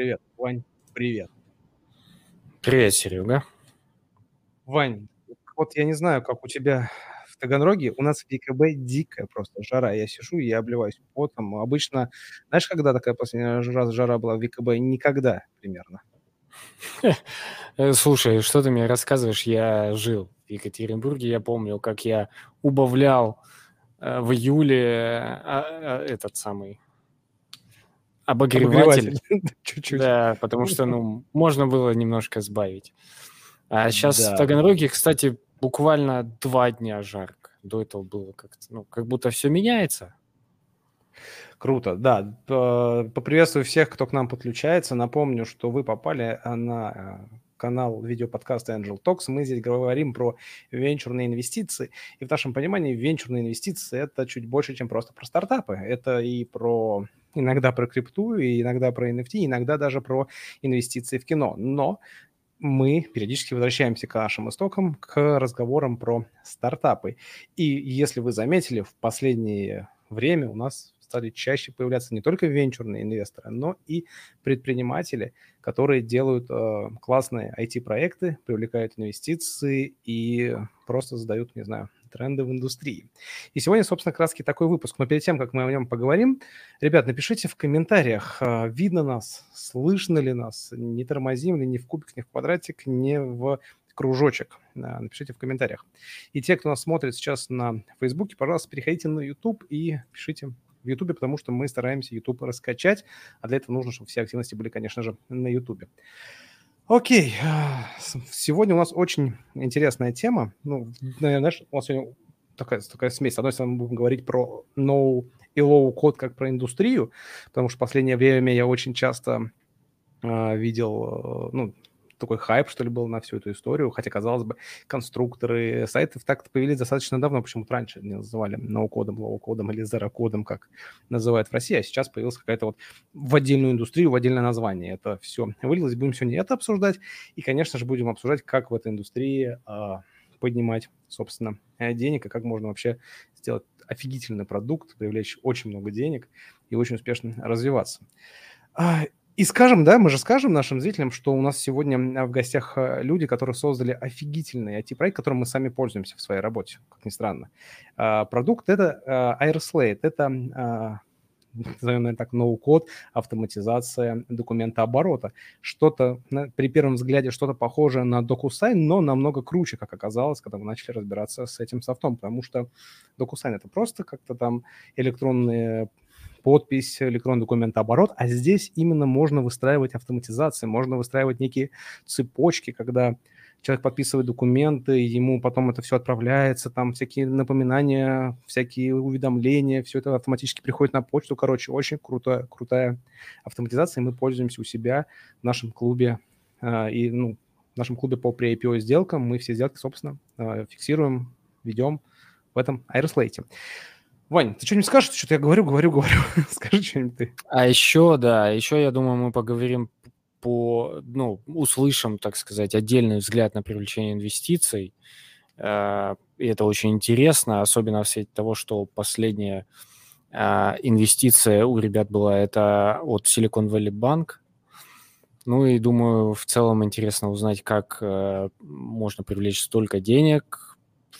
Привет, Вань, привет. Привет, Серега. Вань, вот я не знаю, как у тебя в Таганроге, у нас в ЕКБ дикая просто жара. Я сижу и я обливаюсь потом. Обычно, знаешь, когда такая последняя раз жара была в ЕКБ? Никогда примерно. Э, слушай, что ты мне рассказываешь? Я жил в Екатеринбурге, я помню, как я убавлял э, в июле а, а, этот самый обогреватель. Чуть-чуть. Да, потому что, ну, можно было немножко сбавить. А сейчас да. в Таганроге, кстати, буквально два дня жарко. До этого было как-то, ну, как будто все меняется. Круто, да. Поприветствую всех, кто к нам подключается. Напомню, что вы попали на э, канал видеоподкаста Angel Talks. Мы здесь говорим про венчурные инвестиции. И в нашем понимании венчурные инвестиции – это чуть больше, чем просто про стартапы. Это и про иногда про крипту, и иногда про NFT, иногда даже про инвестиции в кино. Но мы периодически возвращаемся к нашим истокам, к разговорам про стартапы. И если вы заметили, в последнее время у нас стали чаще появляться не только венчурные инвесторы, но и предприниматели, которые делают э, классные IT-проекты, привлекают инвестиции и просто задают, не знаю, тренды в индустрии. И сегодня, собственно, краски такой выпуск. Но перед тем, как мы о нем поговорим, ребят, напишите в комментариях, а, видно нас, слышно ли нас, не тормозим ли ни в кубик, ни в квадратик, ни в кружочек. Напишите в комментариях. И те, кто нас смотрит сейчас на Фейсбуке, пожалуйста, переходите на YouTube и пишите в Ютубе, потому что мы стараемся YouTube раскачать, а для этого нужно, чтобы все активности были, конечно же, на Ютубе. Окей, сегодня у нас очень интересная тема. Ну, наверное, знаешь, у нас сегодня такая, такая смесь. С одной стороны, мы будем говорить про no и low code как про индустрию, потому что в последнее время я очень часто э, видел, э, ну, такой хайп, что ли, был на всю эту историю, хотя, казалось бы, конструкторы сайтов так-то появились достаточно давно, почему-то раньше не называли no-code 'ом, low-code 'ом или zero-code 'ом, как называют в России, а сейчас появилась какая-то вот в отдельную индустрию, в отдельное название. Это все вылилось, будем сегодня это обсуждать, и, конечно же, будем обсуждать, как в этой индустрии а, поднимать, собственно, денег, и как можно вообще сделать офигительный продукт, привлечь очень много денег и очень успешно развиваться. А, и скажем, да, мы же скажем нашим зрителям, что у нас сегодня в гостях э, люди, которые создали офигительный IT-проект, которым мы сами пользуемся в своей работе, как ни странно. А, продукт – это э, Airslate, это а, назовем это так, ноу-код, автоматизация документа оборота. Что-то, при первом взгляде, что-то похожее на DocuSign, но намного круче, как оказалось, когда мы начали разбираться с этим софтом, потому что DocuSign – это просто как-то там электронные подпись, электронный документооборот, а здесь именно можно выстраивать автоматизации, можно выстраивать некие цепочки, когда человек подписывает документы, ему потом это все отправляется, там всякие напоминания, всякие уведомления, все это автоматически приходит на почту. Короче, очень крутая, крутая автоматизация, и мы пользуемся у себя в нашем клубе э, и ну, в нашем клубе по pre-IPO сделкам. Мы все сделки, собственно, э, фиксируем, ведем в этом Aeroslate. Вань, ты что-нибудь скажешь? Что-то я говорю, говорю, говорю. Скажи что-нибудь ты. А еще, да, еще, я думаю, мы поговорим по, ну, услышим, так сказать, отдельный взгляд на привлечение инвестиций. Э, и это очень интересно, особенно в свете того, что последняя э, инвестиция у ребят была это от Silicon Valley Bank. Ну и думаю, в целом интересно узнать, как э, можно привлечь столько денег,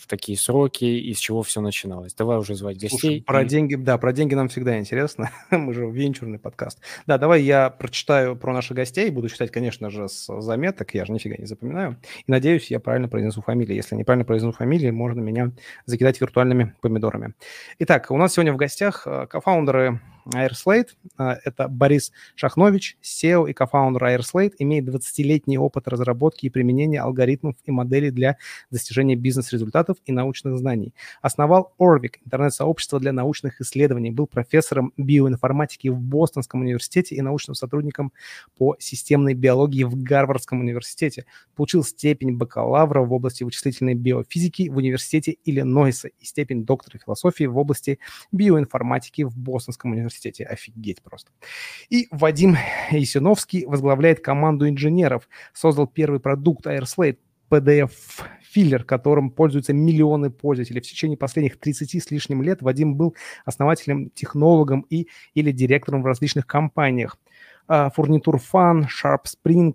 такие сроки, и с чего все начиналось. Давай уже звать гостей. Слушай, про и... деньги, да, про деньги нам всегда интересно. Мы же венчурный подкаст. Да, давай я прочитаю про наших гостей. Буду читать, конечно же, с заметок. Я же нифига не запоминаю. И надеюсь, я правильно произнесу фамилии. Если неправильно произнесу фамилии, можно меня закидать виртуальными помидорами. Итак, у нас сегодня в гостях э, кофаундеры Airslate. А, это Борис Шахнович, SEO и кофаундер Airslate, имеет 20-летний опыт разработки и применения алгоритмов и моделей для достижения бизнес-результатов и научных знаний. Основал Orvik, интернет-сообщество для научных исследований, был профессором биоинформатики в Бостонском университете и научным сотрудником по системной биологии в Гарвардском университете. Получил степень бакалавра в области вычислительной биофизики в университете Иллинойса и степень доктора философии в области биоинформатики в Бостонском университете университете. Офигеть просто. И Вадим Есиновский возглавляет команду инженеров. Создал первый продукт AirSlate, PDF-филлер, которым пользуются миллионы пользователей. В течение последних 30 с лишним лет Вадим был основателем, технологом и или директором в различных компаниях. Furniture Fun, Sharp Spring,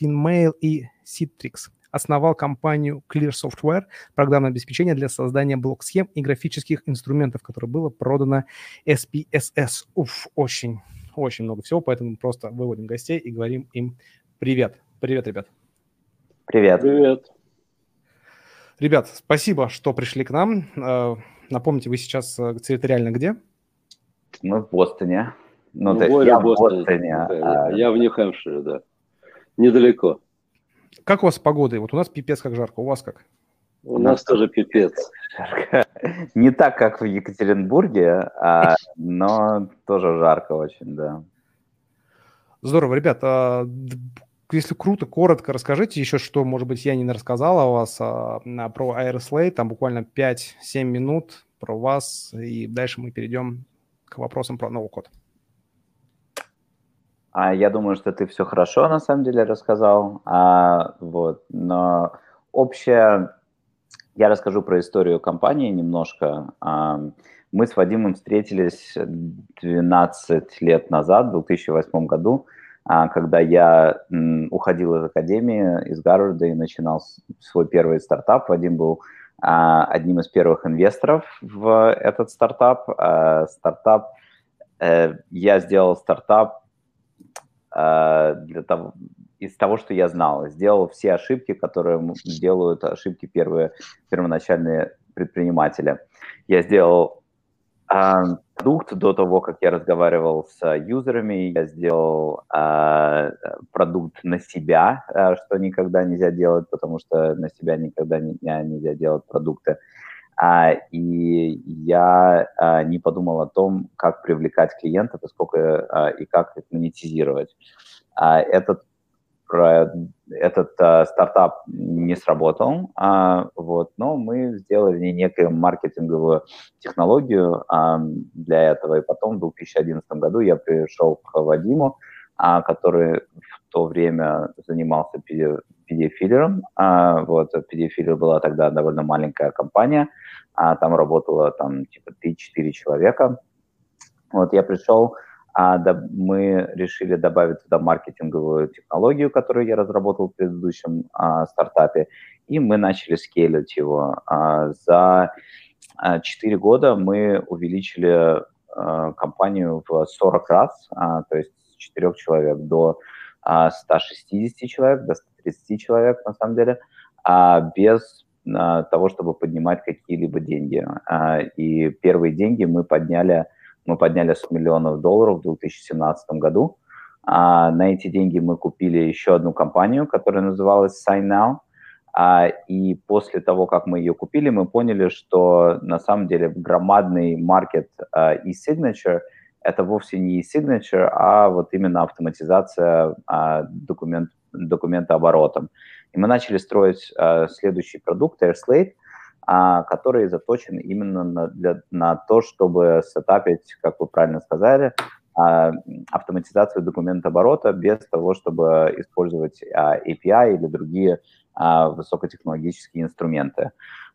FinMail и Citrix основал компанию Clear Software, программное обеспечение для создания блок-схем и графических инструментов, которое было продано SPSS. Уф, очень, очень много всего, поэтому просто выводим гостей и говорим им привет. Привет, ребят. Привет. Привет. Ребят, спасибо, что пришли к нам. Э, напомните, вы сейчас э, территориально где? Мы в Бостоне. Ну, ну я в Бостоне. Бостоне а... Я в Нью-Хэмпшире, да. Недалеко. Как у вас с погодой? Вот у нас пипец как жарко, у вас как? У нас тоже пипец. Не так, как в Екатеринбурге, а, но тоже жарко очень, да. Здорово, ребят. А, если круто, коротко расскажите еще, что, может быть, я не рассказал о вас а, про Aeroslay, там буквально 5-7 минут про вас, и дальше мы перейдем к вопросам про новый код. А я думаю, что ты все хорошо на самом деле рассказал. А, вот, но общее, я расскажу про историю компании немножко. А, мы с Вадимом встретились 12 лет назад, в 2008 году, а, когда я м, уходил из академии, из Гарварда и начинал свой первый стартап. Вадим был а, одним из первых инвесторов в этот стартап. А, стартап, а, я сделал стартап Э, для того, из того, что я знал. Сделал все ошибки, которые делают ошибки первые, первоначальные предприниматели. Я сделал э, продукт до того, как я разговаривал с юзерами. Я сделал э, продукт на себя, э, что никогда нельзя делать, потому что на себя никогда не, нельзя делать продукты. И я а, не подумал о том, как привлекать клиентов и сколько а, и как их монетизировать. А, этот этот а, стартап не сработал, а, вот, но мы сделали некую маркетинговую технологию а, для этого. И потом в 2011 году я пришел к Вадиму, а, который в то время занимался PDF-филлером. А, вот, PDF-филлер была тогда довольно маленькая компания – а там работало там типа 3-4 человека. Вот я пришел, а, да, мы решили добавить туда маркетинговую технологию, которую я разработал в предыдущем а, стартапе, и мы начали скейлить его. А, за а, 4 года мы увеличили а, компанию в 40 раз, а, то есть с 4 человек до а, 160 человек, до 130 человек на самом деле, а, без того, чтобы поднимать какие-либо деньги. А, и первые деньги мы подняли, мы подняли 100 миллионов долларов в 2017 году. А, на эти деньги мы купили еще одну компанию, которая называлась SignNow. А, и после того, как мы ее купили, мы поняли, что на самом деле громадный маркет e-signature – это вовсе не e-signature, а вот именно автоматизация документ, документа оборотом. И мы начали строить э, следующий продукт, AirSlate, э, который заточен именно на, для, на то, чтобы сетапить, как вы правильно сказали, э, автоматизацию документооборота без того, чтобы использовать э, API или другие э, высокотехнологические инструменты.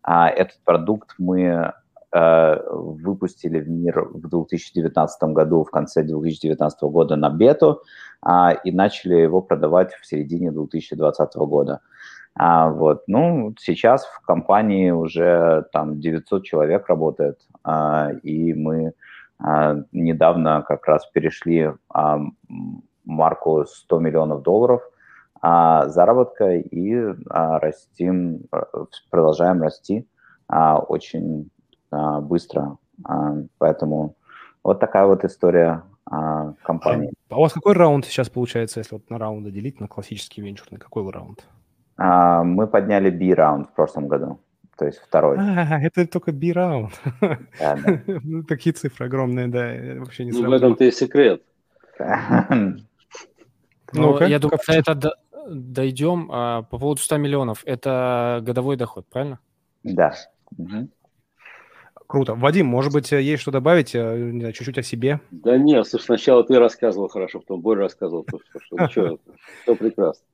Э, этот продукт мы выпустили в мир в 2019 году, в конце 2019 года на бету, а, и начали его продавать в середине 2020 года. А, вот. Ну, сейчас в компании уже там 900 человек работает, а, и мы а, недавно как раз перешли а, марку 100 миллионов долларов а, заработка и а, растим, продолжаем расти а, очень быстро. А, поэтому вот такая вот история а, компании. А, а у вас какой раунд сейчас получается, если вот на раунды делить, на классический венчурный, какой раунд? А, мы подняли B-раунд в прошлом году, то есть второй. А, это только B-раунд. Да, да. ну, такие цифры огромные, да, вообще не Ну, в этом-то и секрет. Ну, я думаю, до это дойдем. А, по поводу 100 миллионов, это годовой доход, правильно? Да. Угу. Круто. Вадим, может быть, э, есть что добавить, э, не знаю, чуть-чуть о себе? Да нет, слушай, сначала ты рассказывал хорошо, потом Боря рассказывал, что, что, что все прекрасно.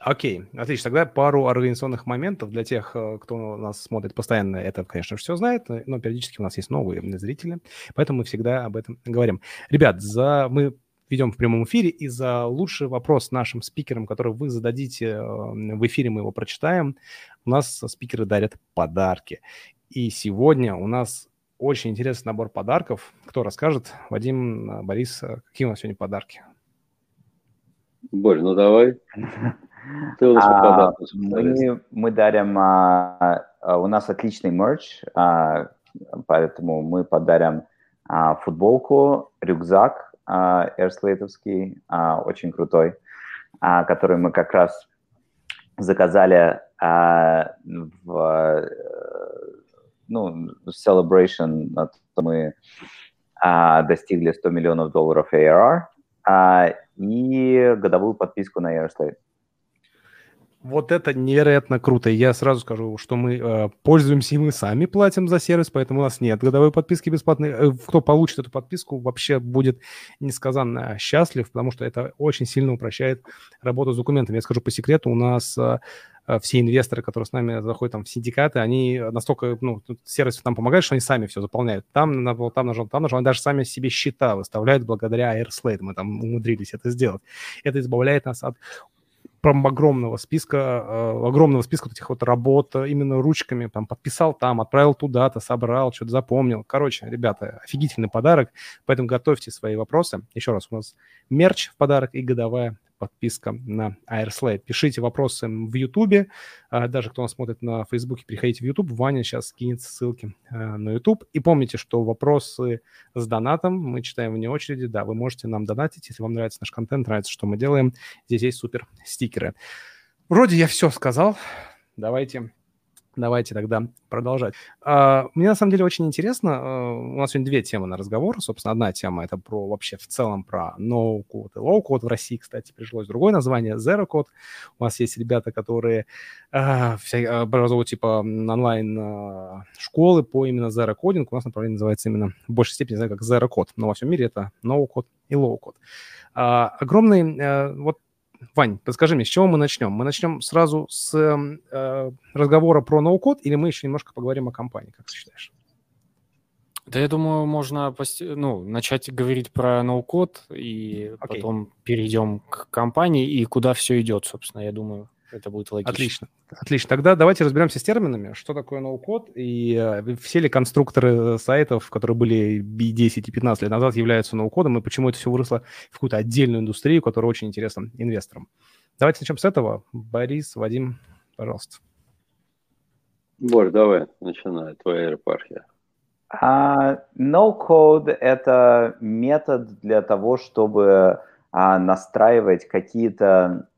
Окей, отлично. Тогда пару организационных моментов для тех, э, кто нас смотрит постоянно. Это, конечно, все знает, но периодически у нас есть новые зрители, поэтому мы всегда об этом говорим. Ребят, за мы ведем в прямом эфире, и за лучший вопрос нашим спикерам, который вы зададите в эфире, мы его прочитаем, у нас спикеры дарят подарки. И сегодня у нас очень интересный набор подарков. Кто расскажет? Вадим, э, Борис, э, какие у нас сегодня подарки? Борь, ну давай. Ты у нас а, мы, мы дарим, а, а, у нас отличный мерч, а, поэтому мы подарим а, футболку, рюкзак а, а, очень крутой, а, который мы как раз заказали а, в ну, celebration, мы а, достигли 100 миллионов долларов ARR а, и годовую подписку на Airslate. Вот это невероятно круто. Я сразу скажу, что мы э, пользуемся и мы сами платим за сервис, поэтому у нас нет годовой подписки бесплатной. Э, кто получит эту подписку, вообще будет несказанно счастлив, потому что это очень сильно упрощает работу с документами. Я скажу по секрету, у нас э, э все инвесторы, которые с нами заходят там, в синдикаты, они настолько, ну, сервис там помогает, что они сами все заполняют. Там, там нажал, там нажал, они даже сами себе счета выставляют благодаря AirSlate. Мы там умудрились это сделать. Это избавляет нас от прям огромного списка, э, огромного списка этих вот работ именно ручками, там, подписал там, отправил туда-то, собрал, что-то запомнил. Короче, ребята, офигительный подарок, поэтому готовьте свои вопросы. Еще раз, у нас мерч в подарок и годовая подписка на Airslate. Пишите вопросы в YouTube. А, даже кто нас смотрит на Facebook, переходите в YouTube. Ваня сейчас скинет ссылки э, на YouTube. И помните, что вопросы с донатом мы читаем вне очереди. Да, вы можете нам донатить, если вам нравится наш контент, нравится, что мы делаем. Здесь есть супер стикеры. Вроде я все сказал. Давайте Давайте тогда продолжать. Uh, мне на самом деле очень интересно. Uh, у нас сегодня две темы на разговор. Собственно, одна тема это про вообще в целом про no-code и low-code. В России, кстати, пришлось другое название zero code. У нас есть ребята, которые uh, вся, образовывают типа онлайн школы по именно zero coding. У нас направление называется именно в большей степени, не знаю, как zero code. Но во всем мире это no-code и low-code. Огромный, вот Вань, подскажи мне, с чего мы начнем? Мы начнем сразу с э, разговора про ноу-код или мы еще немножко поговорим о компании, как ты считаешь? Да, я думаю, можно ну, начать говорить про ноу-код и okay. потом перейдем к компании и куда все идет, собственно, я думаю. Это будет логично. Отлично. Отлично. Тогда давайте разберемся с терминами. Что такое ноу-код? И э, все ли конструкторы сайтов, которые были 10 и 15 лет назад, являются ноу-кодом, и почему это все выросло в какую-то отдельную индустрию, которая очень интересна инвесторам? Давайте начнем с этого. Борис, Вадим, пожалуйста. Борь, давай, начинай, твоя епархия. Uh, no-code – это метод для того, чтобы uh, настраивать какие-то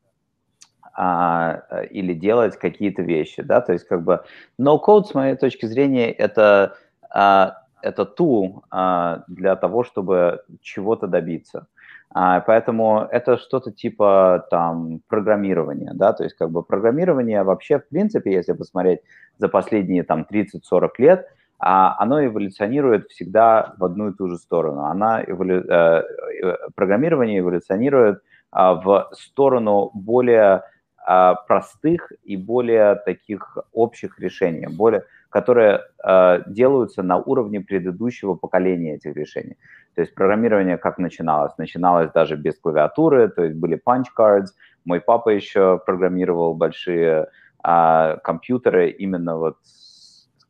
а, э, или делать какие-то вещи, да, то есть как бы no-code, с моей точки зрения, это, а, это tool а, для того, чтобы чего-то добиться. А, поэтому это что-то типа там программирования, да, то есть как бы программирование вообще, в принципе, если посмотреть за последние там 30-40 лет, а, оно эволюционирует всегда в одну и ту же сторону. Она эволю... э, э программирование эволюционирует э, в сторону более а, простых и более таких общих решений, более, которые э, делаются на уровне предыдущего поколения этих решений. То есть программирование как начиналось? Начиналось даже без клавиатуры, то есть были punch cards. Мой папа еще программировал большие э, компьютеры именно вот,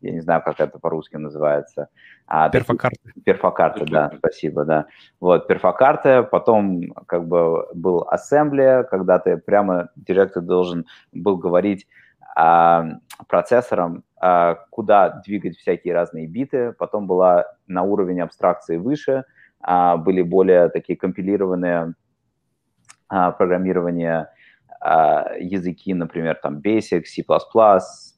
я не знаю, как это по-русски называется, а, перфокарты. Перфокарты, да, спасибо, да. Вот, перфокарты, потом как бы был ассемблер, когда ты прямо директор должен был говорить а, процессором, а, куда двигать всякие разные биты. Потом была на уровень абстракции выше, а, были более такие компилированные а, программирования языки, например, там Basic, C++,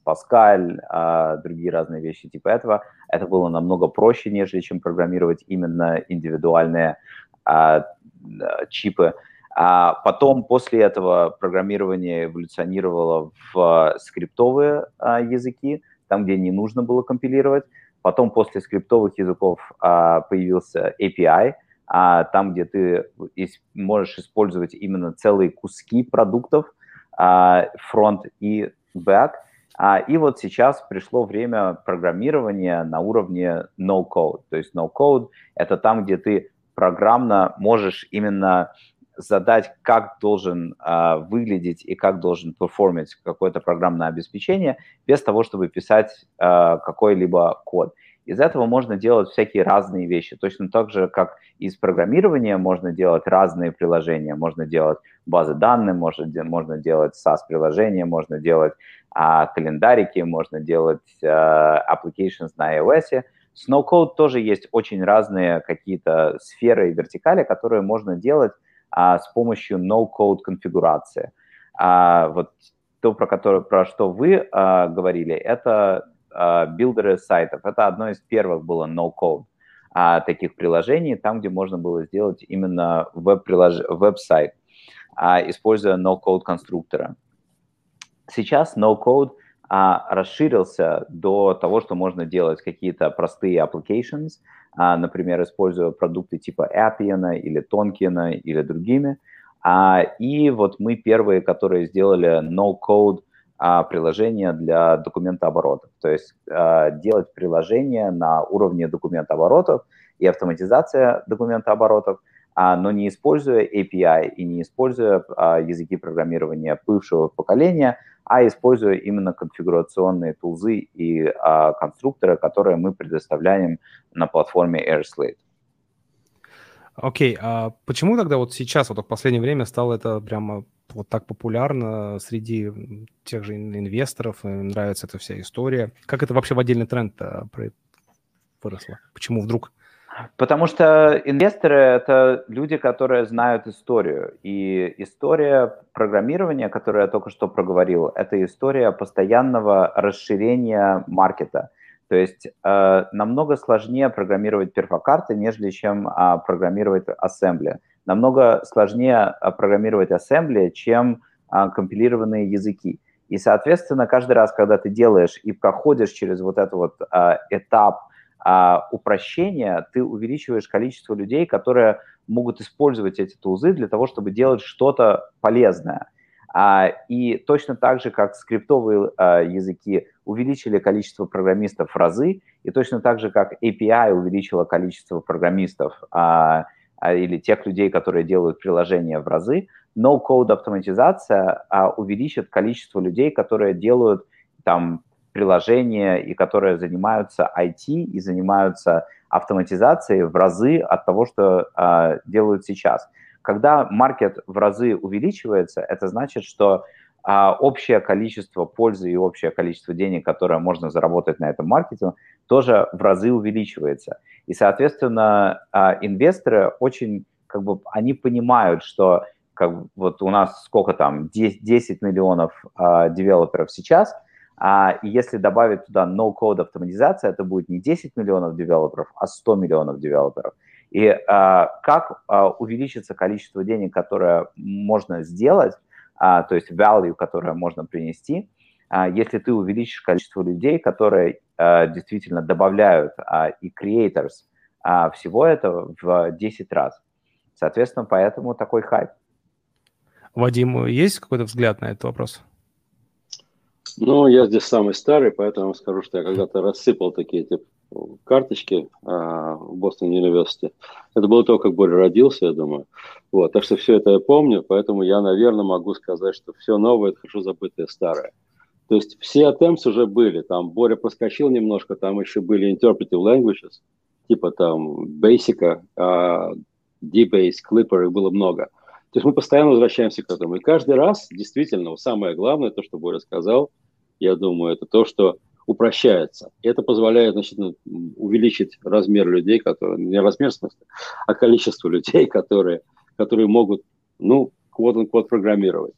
Pascal, а, другие разные вещи типа этого. Это было намного проще, нежели чем программировать именно индивидуальные а, чипы. А потом, после этого, программирование эволюционировало в скриптовые а, языки, там, где не нужно было компилировать. Потом, после скриптовых языков а, появился API, а, там, где ты можешь использовать именно целые куски продуктов, а, фронт и back. А, и вот сейчас пришло время программирования на уровне no-code. То есть no-code — это там, где ты программно можешь именно задать, как должен э, выглядеть и как должен перформить какое-то программное обеспечение, без того, чтобы писать какой-либо код. Из этого можно делать всякие разные вещи. Точно так же, как из программирования можно делать разные приложения. Можно делать базы данных, можно, можно делать SaaS-приложения, можно делать а, календарики, можно делать а, applications на iOS. С no-code тоже есть очень разные какие-то сферы и вертикали, которые можно делать а, с помощью no-code конфигурации. А, вот то, про, которое, про что вы а, говорили, это билдеры сайтов. Это одно из первых было no-code а, таких приложений, там, где можно было сделать именно веб-прилож... веб-сайт, а, используя no-code конструктора. Сейчас no-code а, расширился до того, что можно делать какие-то простые applications, например, используя продукты типа Appian или Tonkin или другими. И вот мы первые, которые сделали no-code приложение для документооборотов. То есть а, делать приложение на уровне документооборотов и автоматизация документооборотов, а, но не используя API и не используя а, языки программирования бывшего поколения, а используя именно конфигурационные тулзы и а, конструкторы, которые мы предоставляем на платформе AirSlate. Окей, а почему тогда вот сейчас, вот в последнее время стало это прямо вот так популярно среди тех же инвесторов, нравится эта вся история? Как это вообще в отдельный тренд выросло? Почему вдруг? Потому что инвесторы – это люди, которые знают историю. И история программирования, которую я только что проговорил, это история постоянного расширения маркета. То есть э, намного сложнее программировать перфокарты, нежели чем э, программировать ассембли. Намного сложнее э, программировать ассембли, чем э, компилированные языки. И, соответственно, каждый раз, когда ты делаешь и проходишь через вот этот вот э, этап – а, упрощения, ты увеличиваешь количество людей, которые могут использовать эти тулзы для того, чтобы делать что-то полезное. А, и точно так же, как скриптовые а, языки увеличили количество программистов в разы, и точно так же, как API увеличило количество программистов а, а, или тех людей, которые делают приложения в разы, no-code автоматизация увеличит количество людей, которые делают там приложения и которые занимаются IT и занимаются автоматизацией в разы от того, что делают сейчас. Когда маркет в разы увеличивается, это значит, что э, общее количество пользы и общее количество денег, которое можно заработать на этом маркете, тоже в разы увеличивается. И, соответственно, э, инвесторы очень, как бы, они понимают, что как вот у нас сколько там, 10, 10 миллионов э, девелоперов сейчас – а, если добавить туда no-code автоматизация, это будет не 10 миллионов девелоперов, а 100 миллионов девелоперов. И а, как а, увеличится количество денег, которое можно сделать, а, то есть value, которое можно принести, а, если ты увеличишь количество людей, которые а, действительно добавляют а, и creators а, всего этого в 10 раз. Соответственно, поэтому такой хайп. Вадим, есть какой-то взгляд на этот вопрос? Ну, я здесь самый старый, поэтому скажу, что я когда-то рассыпал такие типа, карточки а, в Бостон университете. Это было то, как Боря родился, я думаю. Вот, так что все это я помню, поэтому я, наверное, могу сказать, что все новое – это хорошо забытое старое. То есть все attempts уже были. Там Боря проскочил немножко, там еще были interpretive languages, типа там Basic, uh, D-Base, Clipper, их было много. То есть мы постоянно возвращаемся к этому. И каждый раз, действительно, самое главное, то, что Боря сказал – я думаю, это то, что упрощается. И это позволяет значит, ну, увеличить размер людей, которые, не размер в смысле, а количество людей, которые, которые могут, ну, код-код программировать.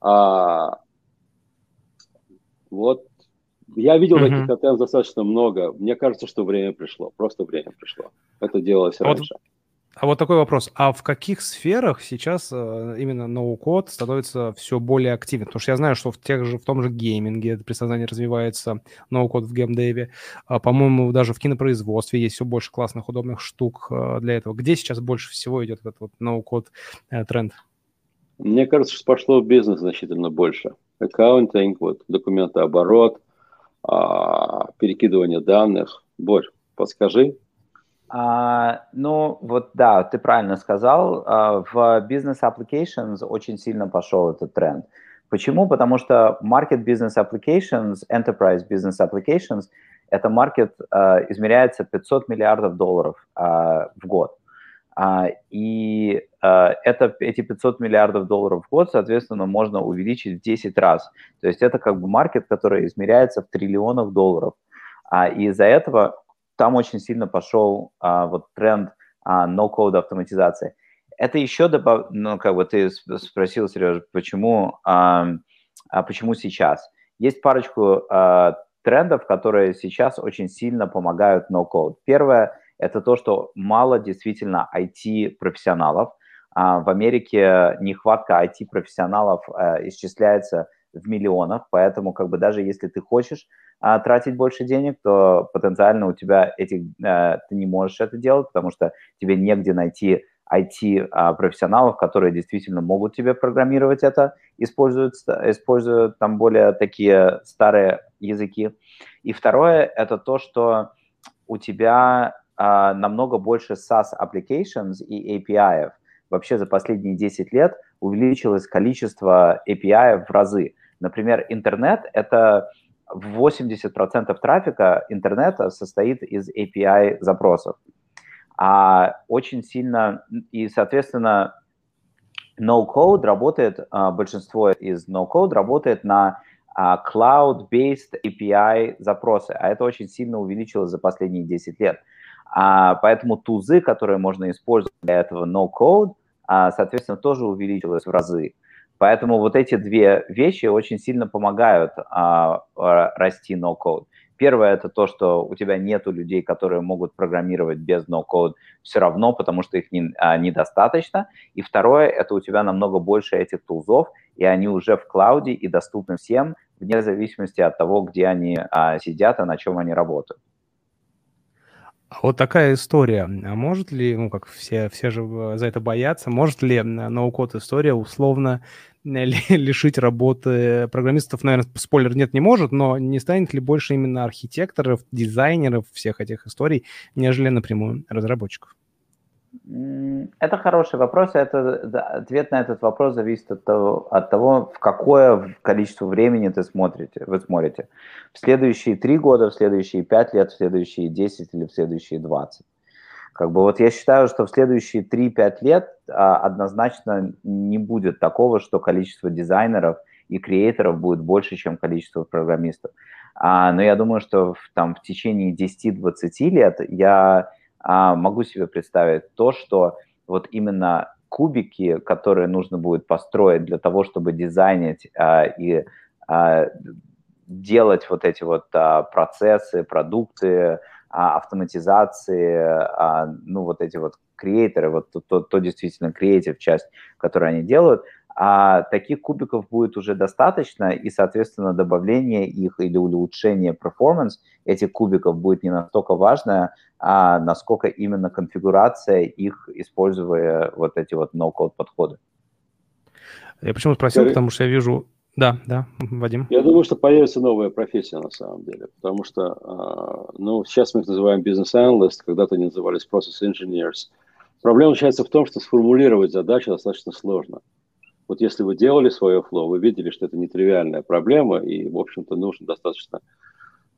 А, вот я видел mm-hmm. таких item достаточно много. Мне кажется, что время пришло. Просто время пришло. Это делалось вот раньше. А вот такой вопрос. А в каких сферах сейчас э, именно no-code становится все более активен? Потому что я знаю, что в, тех же, в том же гейминге при создании развивается no-code в геймдеве. А, по-моему, даже в кинопроизводстве есть все больше классных, удобных штук э, для этого. Где сейчас больше всего идет этот вот no-code э, тренд? Мне кажется, что пошло в бизнес значительно больше. Accounting, вот, документооборот, а, перекидывание данных. Борь, подскажи. А, ну, вот да, ты правильно сказал. А, в business applications очень сильно пошел этот тренд. Почему? Потому что market business applications, enterprise business applications, это маркет а, измеряется 500 миллиардов долларов а, в год. А, и а, это, эти 500 миллиардов долларов в год, соответственно, можно увеличить в 10 раз. То есть это как бы маркет, который измеряется в триллионах долларов. А, и из-за этого там очень сильно пошел а, вот тренд а, no-code автоматизации. Это еще добав... ну, как бы ты спросил, Сережа, почему, а, а почему сейчас? Есть парочку а, трендов, которые сейчас очень сильно помогают no-code. Первое – это то, что мало действительно IT-профессионалов. А, в Америке нехватка IT-профессионалов а, исчисляется в миллионах, поэтому как бы даже если ты хочешь а, тратить больше денег, то потенциально у тебя этих, а, ты не можешь это делать, потому что тебе негде найти IT-профессионалов, а, которые действительно могут тебе программировать это, используют, используют там более такие старые языки. И второе – это то, что у тебя а, намного больше SaaS applications и API. Вообще за последние 10 лет увеличилось количество API в разы. Например, интернет – это 80% трафика интернета состоит из API запросов. А очень сильно, и, соответственно, no-code работает, а, большинство из no-code работает на а, cloud-based API запросы, а это очень сильно увеличилось за последние 10 лет. А, поэтому тузы, которые можно использовать для этого no-code, соответственно, тоже увеличилось в разы. Поэтому вот эти две вещи очень сильно помогают а, а, расти no-code. Первое – это то, что у тебя нет людей, которые могут программировать без no-code все равно, потому что их не, а, недостаточно. И второе – это у тебя намного больше этих тулзов, и они уже в клауде и доступны всем, вне зависимости от того, где они а, сидят и на чем они работают. А вот такая история. А может ли, ну, как все, все же э, за это боятся, может ли ноу-код история условно лишить работы программистов, наверное, спойлер нет, не может, но не станет ли больше именно архитекторов, дизайнеров всех этих историй, нежели напрямую разработчиков? Это хороший вопрос. Это, ответ на этот вопрос зависит от того, от того, в какое количество времени ты смотрите, вы смотрите. В следующие три года, в следующие пять лет, в следующие 10 или в следующие 20. Как бы вот я считаю, что в следующие 3-5 лет а, однозначно не будет такого, что количество дизайнеров и креаторов будет больше, чем количество программистов. А, но я думаю, что в, там в течение 10-20 лет я а, могу себе представить то, что вот именно кубики, которые нужно будет построить для того, чтобы дизайнить а, и а, делать вот эти вот а, процессы, продукты, а, автоматизации, а, ну вот эти вот креаторы, вот то, то, то действительно креатив часть, которую они делают, а таких кубиков будет уже достаточно, и, соответственно, добавление их или улучшение перформанс этих кубиков будет не настолько важно, а насколько именно конфигурация их, используя вот эти вот no-code подходы. Я почему спросил, потому что я вижу... Да, да, Вадим. Я думаю, что появится новая профессия на самом деле, потому что, а, ну, сейчас мы их называем бизнес-аналист, когда-то они назывались process engineers. Проблема начинается в том, что сформулировать задачу достаточно сложно. Вот если вы делали свое флоу, вы видели, что это нетривиальная проблема, и, в общем-то, нужен достаточно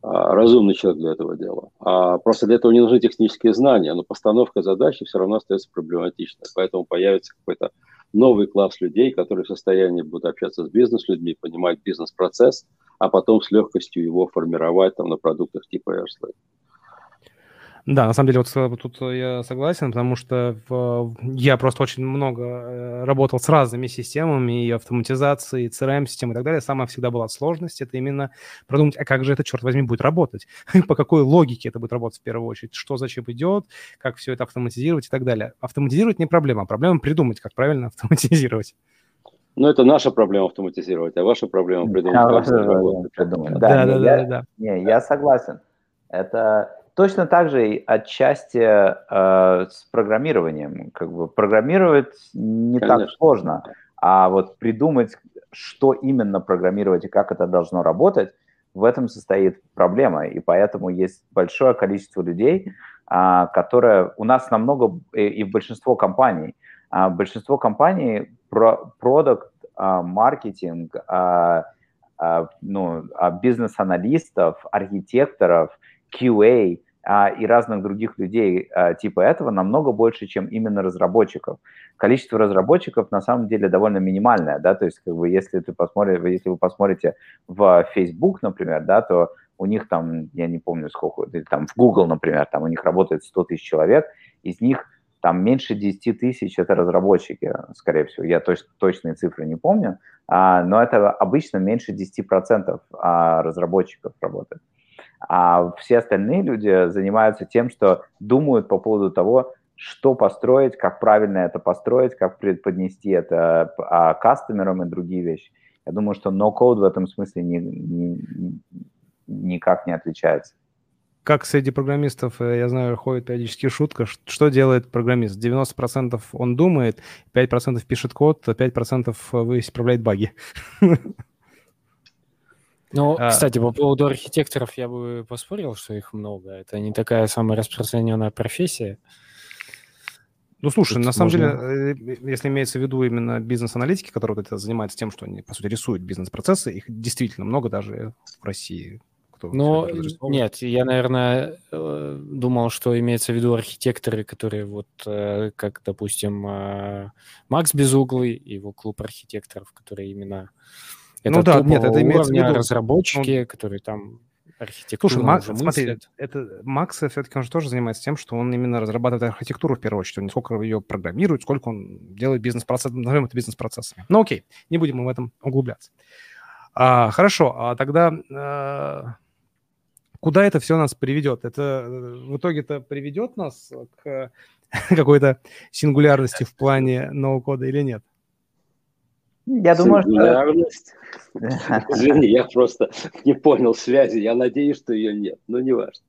а, разумный человек для этого дела. А просто для этого не нужны технические знания, но постановка задачи все равно остается проблематичной. Поэтому появится какой-то новый класс людей, которые в состоянии будут общаться с бизнес-людьми, понимать бизнес-процесс, а потом с легкостью его формировать там, на продуктах типа AirSlate. Да, на самом деле, вот тут я согласен, потому что в, я просто очень много э, работал с разными системами, и автоматизацией, и CRM-системой и так далее. Самая всегда была сложность, это именно продумать, а как же это, черт возьми, будет работать, по какой логике это будет работать в первую очередь, что зачем идет, как все это автоматизировать и так далее. Автоматизировать не проблема, проблема придумать, как правильно автоматизировать. Ну, это наша проблема автоматизировать, а ваша проблема придумать. А придумать. Да, да, да, да. Не, я согласен. Это Точно так же и отчасти э, с программированием. Как бы программировать не Конечно. так сложно, а вот придумать, что именно программировать и как это должно работать, в этом состоит проблема. И поэтому есть большое количество людей, а, которая у нас намного, и, и большинство компаний, а, большинство компаний про, продукт, а, маркетинг, а, ну, бизнес-аналистов, архитекторов, QA – а, и разных других людей а, типа этого намного больше, чем именно разработчиков. Количество разработчиков на самом деле довольно минимальное, да, то есть как бы если ты посмотришь, если вы посмотрите в Facebook, например, да, то у них там, я не помню сколько, там в Google, например, там у них работает 100 тысяч человек, из них там меньше 10 тысяч это разработчики, скорее всего, я точ, точные цифры не помню, а, но это обычно меньше 10% а, разработчиков работает. А все остальные люди занимаются тем, что думают по поводу того, что построить, как правильно это построить, как преподнести это а, кастомерам и другие вещи. Я думаю, что no-code в этом смысле ни, ни, никак не отличается. Как среди программистов, э, я знаю, ходит периодически шутка, что делает программист? 90% он думает, 5% пишет код, а 5% вы исправляет баги. Ну, а... кстати, по поводу архитекторов я бы поспорил, что их много. Это не такая самая распространенная профессия. Ну, слушай, Тут на самом можно... деле, э, если имеется в виду именно бизнес-аналитики, которые вот это занимаются тем, что они, по сути, рисуют бизнес-процессы, их действительно много даже в России. Ну, нет, я, наверное, э, думал, что имеется в виду архитекторы, которые вот, э, как, допустим, Макс Безуглый, его клуб архитекторов, которые именно это ну да, нет, это имеется в виду разработчики, ну, которые там архитектуру Слушай, Макс, смотри, это, Макс все-таки он же тоже занимается тем, что он именно разрабатывает архитектуру в первую очередь. Он не сколько ее программирует, сколько он делает бизнес-процесс, назовем это бизнес-процессами. Ну окей, не будем мы в этом углубляться. А, хорошо, а тогда а, куда это все нас приведет? Это э, в итоге-то приведет нас к какой-то сингулярности в плане ноу-кода или нет? Я думаю, Сингулярность. что... Извини, я просто не понял связи. Я надеюсь, что ее нет, но не важно.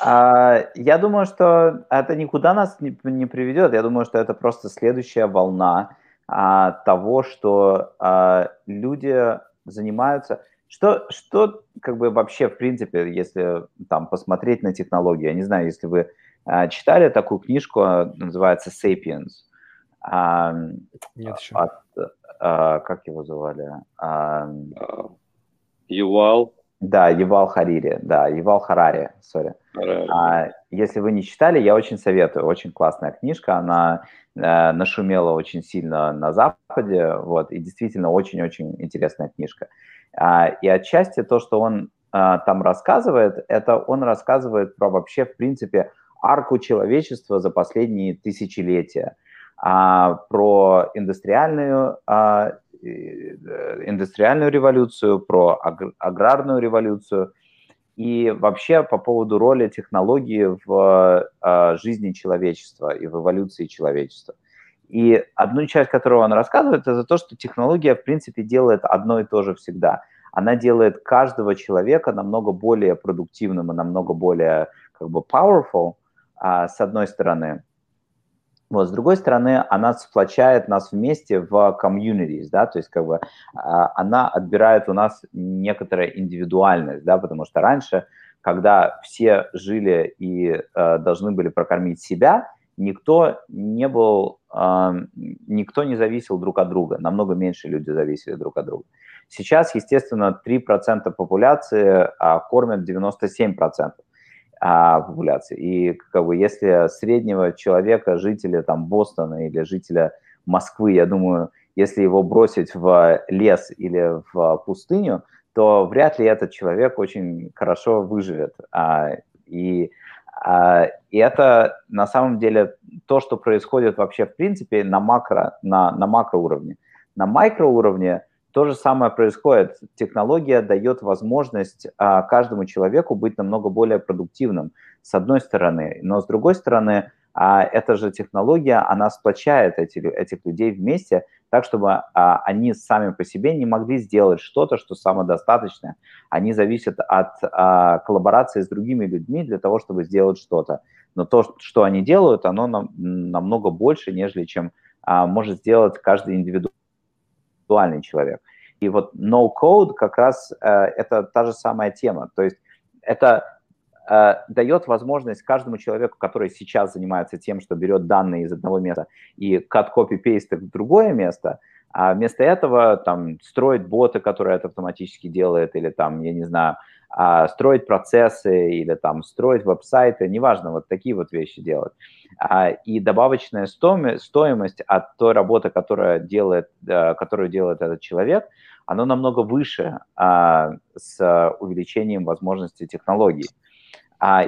А, я думаю, что это никуда нас не, приведет. Я думаю, что это просто следующая волна а, того, что а, люди занимаются... Что, что как бы вообще, в принципе, если там посмотреть на технологии, я не знаю, если вы читали такую книжку, называется «Sapiens», а, Нет еще. От, а, как его звали? А, Ювал. Да, Ювал Харири, да, Ювал Харари, сори. А, если вы не читали, я очень советую, очень классная книжка, она э, нашумела очень сильно на Западе, вот, и действительно очень-очень интересная книжка. А, и отчасти то, что он а, там рассказывает, это он рассказывает про вообще, в принципе, арку человечества за последние тысячелетия – а, про индустриальную, а, индустриальную революцию, про аграрную революцию и вообще по поводу роли технологии в а, жизни человечества и в эволюции человечества. И одну часть, которую он рассказывает, это то, что технология, в принципе, делает одно и то же всегда. Она делает каждого человека намного более продуктивным и намного более как бы powerful, а, с одной стороны. Вот, с другой стороны, она сплочает нас вместе в communities, да, то есть как бы а, она отбирает у нас некоторая индивидуальность, да, потому что раньше, когда все жили и э, должны были прокормить себя, никто не был, э, никто не зависел друг от друга, намного меньше люди зависели друг от друга. Сейчас, естественно, 3% популяции а, кормят 97% а, популяции. И как бы, если среднего человека, жителя там Бостона или жителя Москвы, я думаю, если его бросить в лес или в пустыню, то вряд ли этот человек очень хорошо выживет. А, и, а, и это на самом деле то, что происходит вообще в принципе на макро, на, на макроуровне. На микроуровне то же самое происходит. Технология дает возможность а, каждому человеку быть намного более продуктивным, с одной стороны. Но с другой стороны, а, эта же технология, она сплочает эти, этих людей вместе, так, чтобы а, они сами по себе не могли сделать что-то, что самодостаточное. Они зависят от коллаборации с другими людьми для того, чтобы сделать что-то. Но то, что они делают, оно нам, намного больше, нежели чем может сделать каждый индивидуальный интеллектуальный человек. И вот no-code как раз э, это та же самая тема. То есть это э, дает возможность каждому человеку, который сейчас занимается тем, что берет данные из одного места и paste их в другое место, а вместо этого там строить боты, которые это автоматически делает, или там, я не знаю, а, строить процессы или там строить веб-сайты, неважно, вот такие вот вещи делать. А, и добавочная стоимость от той работы, которая делает, э, которую делает этот человек, она намного выше а, с увеличением возможностей технологий.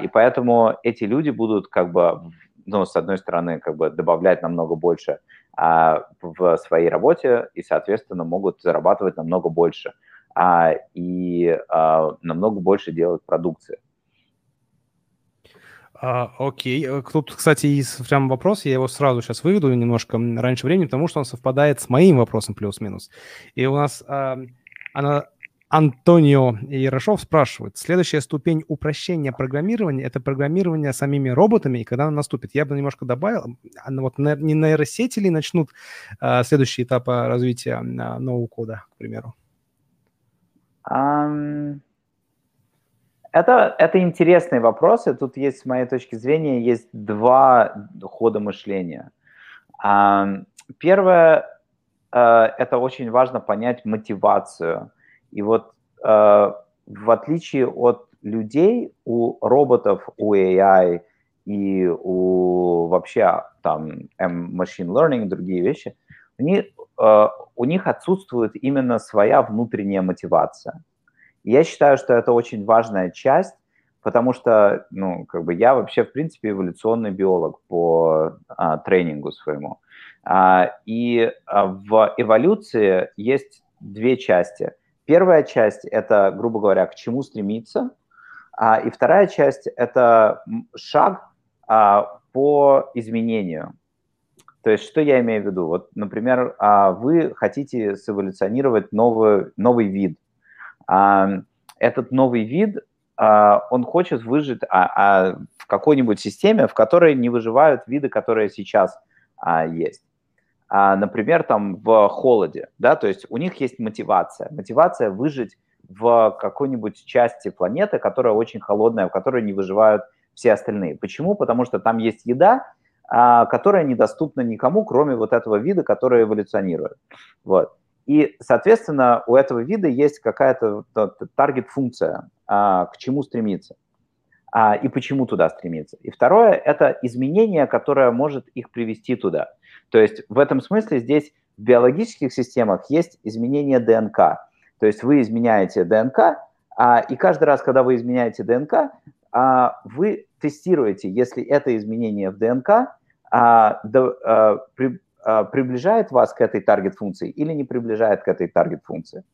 И поэтому эти люди будут как бы, ну, с одной стороны, как бы добавлять намного больше в своей работе и, соответственно, могут зарабатывать намного больше – а, и а, намного больше делать продукции. А, окей. Э, тут, кстати, есть прям вопрос, я его сразу сейчас выведу немножко раньше времени, потому что он совпадает с моим вопросом плюс-минус. И у нас а, она, Антонио Ярошов спрашивает, следующая ступень упрощения программирования – это программирование самими роботами, и когда она наступит? Я бы немножко добавил, вот не нейросети ли начнут а, следующий этап развития а, нового кода, к примеру? Это, это интересные вопросы. Тут есть, с моей точки зрения, есть два хода мышления. Первое, э, это очень важно понять мотивацию. И вот э, в отличие от людей, у роботов, у AI и у вообще там machine learning и другие вещи, они у них отсутствует именно своя внутренняя мотивация. Я считаю, что это очень важная часть, потому что, ну, как бы я вообще, в принципе, эволюционный биолог по а, тренингу своему. А, и а, в эволюции есть две части. Первая часть – это, грубо говоря, к чему стремиться, а, и вторая часть – это шаг а, по изменению. То есть, что я имею в виду? Вот, например, а, вы хотите сэволюционировать новый, новый вид. А, этот новый вид, а, он хочет выжить в какой-нибудь системе, в которой не выживают виды, которые сейчас есть. Например, там в холоде, да, то есть у них есть мотивация. Мотивация выжить в какой-нибудь части планеты, которая очень холодная, в которой не выживают все остальные. Почему? Потому что там есть еда, которая недоступна никому, кроме вот этого вида, который эволюционирует. Вот. И, соответственно, у этого вида есть какая-то таргет-функция, а, к чему стремиться а, и почему туда стремиться. И второе – это изменение, которое может их привести туда. То есть в этом смысле здесь в биологических системах есть изменение ДНК. То есть вы изменяете ДНК, и каждый раз, когда вы изменяете ДНК, вы тестируете, если это изменение в ДНК а, да, а, при, а, приближает вас к этой таргет-функции или не приближает к этой таргет-функции.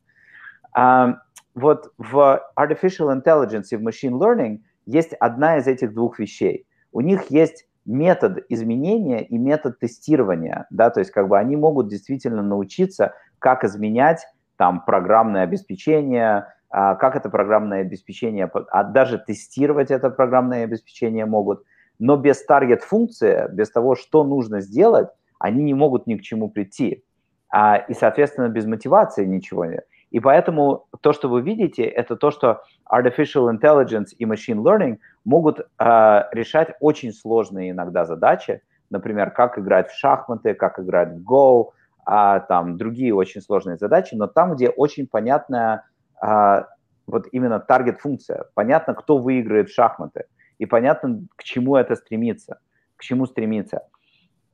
А, вот в Artificial Intelligence и в Machine Learning есть одна из этих двух вещей. У них есть метод изменения и метод тестирования, да, то есть как бы они могут действительно научиться, как изменять там программное обеспечение, а, как это программное обеспечение, а даже тестировать это программное обеспечение могут – но без таргет-функции, без того, что нужно сделать, они не могут ни к чему прийти. А, и, соответственно, без мотивации ничего нет. И поэтому то, что вы видите, это то, что artificial intelligence и machine learning могут а, решать очень сложные иногда задачи, например, как играть в шахматы, как играть в Go, а, там другие очень сложные задачи, но там, где очень понятная а, вот именно таргет-функция, понятно, кто выиграет в шахматы – и понятно, к чему это стремится, к чему стремиться.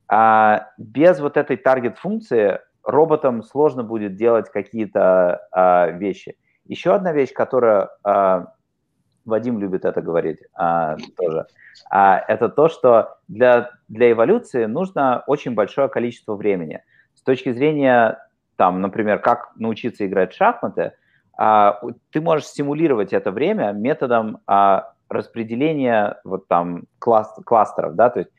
А без вот этой таргет-функции роботам сложно будет делать какие-то а, вещи. Еще одна вещь, которая а, Вадим любит это говорить а, тоже, а, это то, что для, для эволюции нужно очень большое количество времени. С точки зрения, там, например, как научиться играть в шахматы, а, ты можешь стимулировать это время методом а, распределение вот там класс, кластеров, да, то есть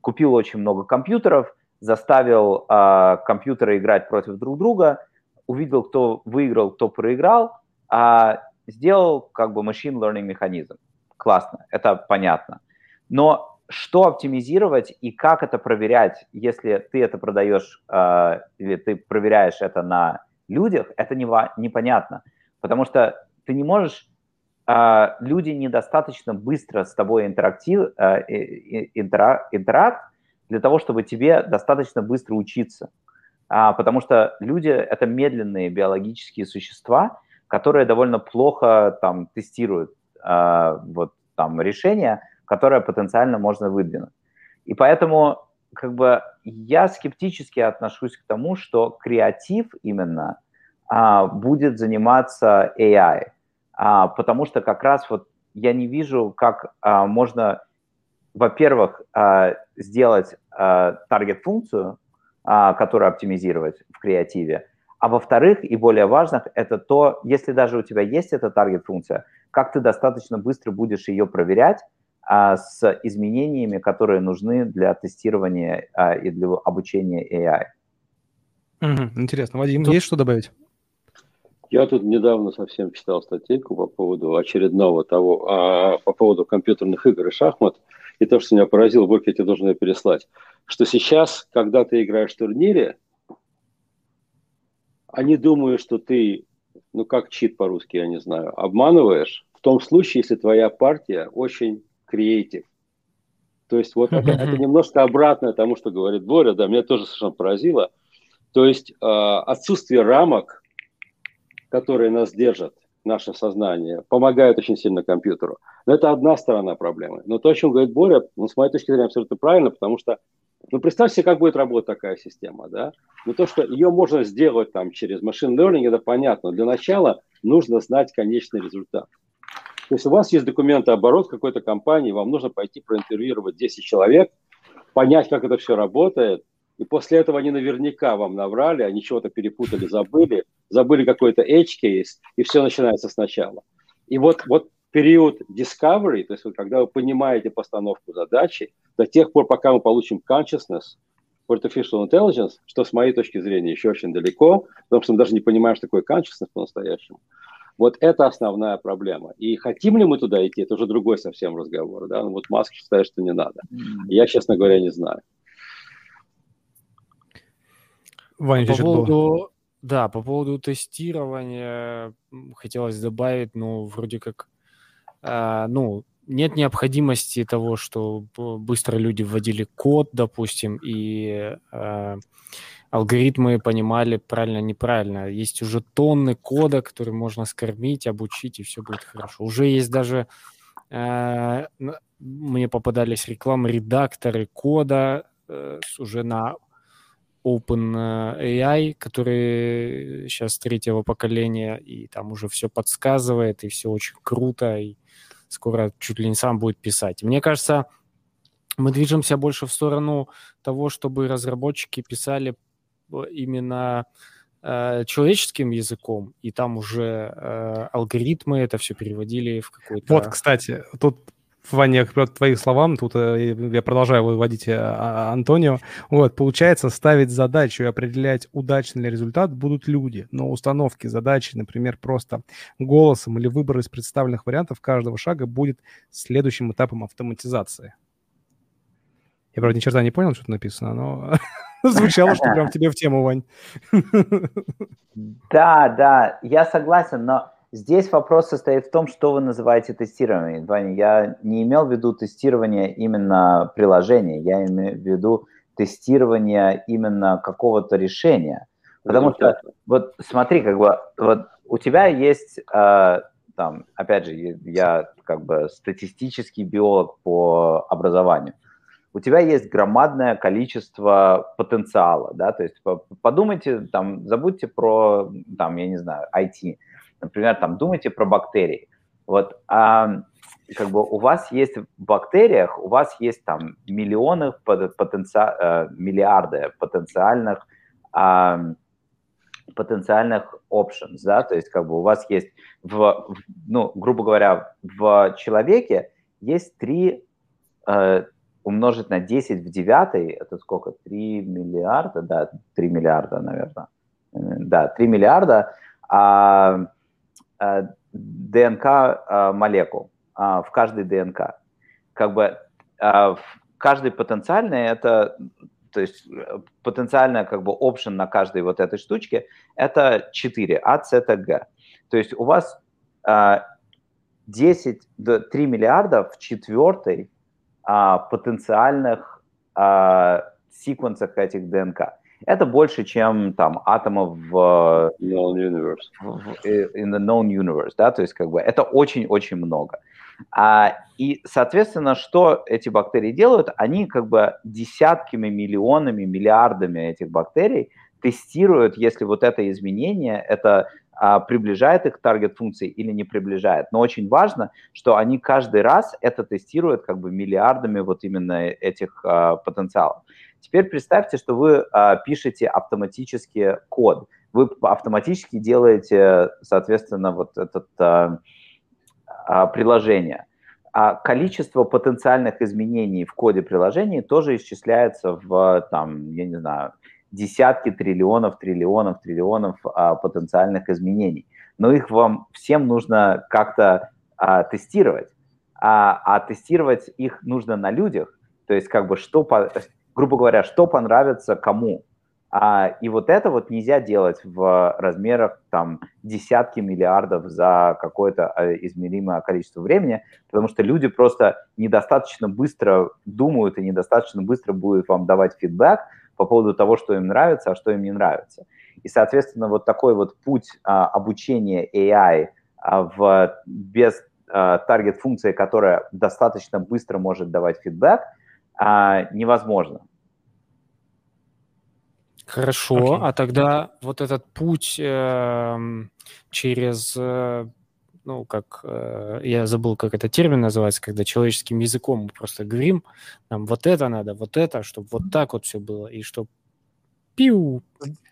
купил очень много компьютеров, заставил э, компьютеры играть против друг друга, увидел, кто выиграл, кто проиграл, а сделал как бы machine learning механизм. Классно, это понятно. Но что оптимизировать и как это проверять, если ты это продаешь э, или ты проверяешь это на людях, это не, непонятно. Потому что ты не можешь э, люди недостаточно быстро с тобой интерактив, э, интера, интеракт для того, чтобы тебе достаточно быстро учиться. А, потому что люди – это медленные биологические существа, которые довольно плохо там тестируют а, вот там решение, которое потенциально можно выдвинуть. И поэтому как бы я скептически отношусь к тому, что креатив именно а, будет заниматься AI, а, потому что как раз вот я не вижу, как а, можно, во-первых, а, сделать а, таргет-функцию, а, которую оптимизировать в креативе, а во-вторых, и более важных, это то, если даже у тебя есть эта таргет-функция, как ты достаточно быстро будешь ее проверять, а, с изменениями, которые нужны для тестирования а, и для обучения AI. Угу, интересно. Вадим, Тут... есть что добавить? Я тут недавно совсем читал статейку по поводу очередного того, а, по поводу компьютерных игр и шахмат, и то, что меня поразило, Бог, я тебе должен ее переслать, что сейчас, когда ты играешь в турнире, они думают, что ты, ну как чит по-русски, я не знаю, обманываешь, в том случае, если твоя партия очень креатив. То есть вот это, это немножко обратное тому, что говорит Боря, да, меня тоже совершенно поразило. То есть э, отсутствие рамок, которые нас держат, наше сознание, помогает очень сильно компьютеру. Но это одна сторона проблемы. Но то, о чем говорит Боря, ну, с моей точки зрения, абсолютно правильно, потому что, ну, представь себе, как будет работать такая система, да? Но то, что ее можно сделать там через машин learning, это понятно. Для начала нужно знать конечный результат. То есть у вас есть документооборот какой-то компании, вам нужно пойти проинтервьюировать 10 человек, понять, как это все работает, и после этого они наверняка вам наврали, они чего-то перепутали, забыли, забыли какой-то edge case, и все начинается сначала. И вот, вот период discovery, то есть вот когда вы понимаете постановку задачи, до тех пор, пока мы получим consciousness, artificial intelligence, что с моей точки зрения еще очень далеко, потому что мы даже не понимаем, что такое consciousness по-настоящему. Вот это основная проблема. И хотим ли мы туда идти, это уже другой совсем разговор. Да? Ну, вот Маск считает, что не надо. Я, честно говоря, не знаю. Ваня, по поводу, да, по поводу тестирования хотелось добавить, ну, вроде как, э, ну, нет необходимости того, что быстро люди вводили код, допустим, и э, алгоритмы понимали правильно, неправильно. Есть уже тонны кода, который можно скормить, обучить, и все будет хорошо. Уже есть даже... Э, мне попадались рекламы, редакторы кода э, уже на OpenAI, который сейчас третьего поколения, и там уже все подсказывает, и все очень круто, и скоро чуть ли не сам будет писать. Мне кажется, мы движемся больше в сторону того, чтобы разработчики писали именно э, человеческим языком, и там уже э, алгоритмы это все переводили в какой-то... Вот, кстати, тут Ваня, к твоим словам, тут э, я продолжаю выводить э, а, Антонио. Вот, получается, ставить задачу и определять, удачный ли результат будут люди, но установки задачи, например, просто голосом или выбор из представленных вариантов каждого шага будет следующим этапом автоматизации. Я, правда, ни черта не понял, что тут написано, но звучало, что прям тебе в тему, Вань. Да, да, я согласен, но здесь вопрос состоит в том, что вы называете тестированием. Ваня, я не имел в виду тестирование именно приложения, я имею в виду тестирование именно какого-то решения. Потому что, вот смотри, как бы, вот у тебя есть, э, там, опять же, я как бы статистический биолог по образованию у тебя есть громадное количество потенциала, да, то есть подумайте, там, забудьте про, там, я не знаю, IT, например, там, думайте про бактерии. Вот, а, как бы у вас есть в бактериях, у вас есть там миллионы, потенци... Э, миллиарды потенциальных потенциальных options, да, то есть как бы у вас есть в, ну, грубо говоря, в человеке есть три, э, умножить на 10 в девятой, это сколько? 3 миллиарда, да, 3 миллиарда, наверное. Да, 3 миллиарда а, а, ДНК а, молекул а, в каждой ДНК. Как бы а, каждый потенциальный это, то есть потенциальная как бы option на каждой вот этой штучке это 4, А, С, Т, Г. То есть у вас а, 10, 3 миллиарда в четвертой а, потенциальных а, секвенсах этих ДНК. Это больше, чем там атомов в, known universe. в in the known universe, да, то есть как бы это очень-очень много. А, и, соответственно, что эти бактерии делают? Они как бы десятками, миллионами, миллиардами этих бактерий тестируют, если вот это изменение, это а, приближает их к таргет-функции или не приближает. Но очень важно, что они каждый раз это тестируют как бы миллиардами вот именно этих а, потенциалов. Теперь представьте, что вы а, пишете автоматически код. Вы автоматически делаете, соответственно, вот это а, а, приложение. А количество потенциальных изменений в коде приложения тоже исчисляется в, там, я не знаю, десятки триллионов, триллионов, триллионов а, потенциальных изменений. Но их вам всем нужно как-то а, тестировать. А, а тестировать их нужно на людях. То есть, как бы, что, по, грубо говоря, что понравится кому. А, и вот это вот нельзя делать в размерах там десятки миллиардов за какое-то а, измеримое количество времени, потому что люди просто недостаточно быстро думают и недостаточно быстро будут вам давать фидбэк по поводу того, что им нравится, а что им не нравится. И, соответственно, вот такой вот путь а, обучения AI а, в, без а, таргет-функции, которая достаточно быстро может давать фидбэк, а, невозможно. Хорошо, okay. а тогда вот этот путь э, через, э, ну, как, э, я забыл, как этот термин называется, когда человеческим языком мы просто говорим, нам вот это надо, вот это, чтобы вот так вот все было, и чтобы пиу.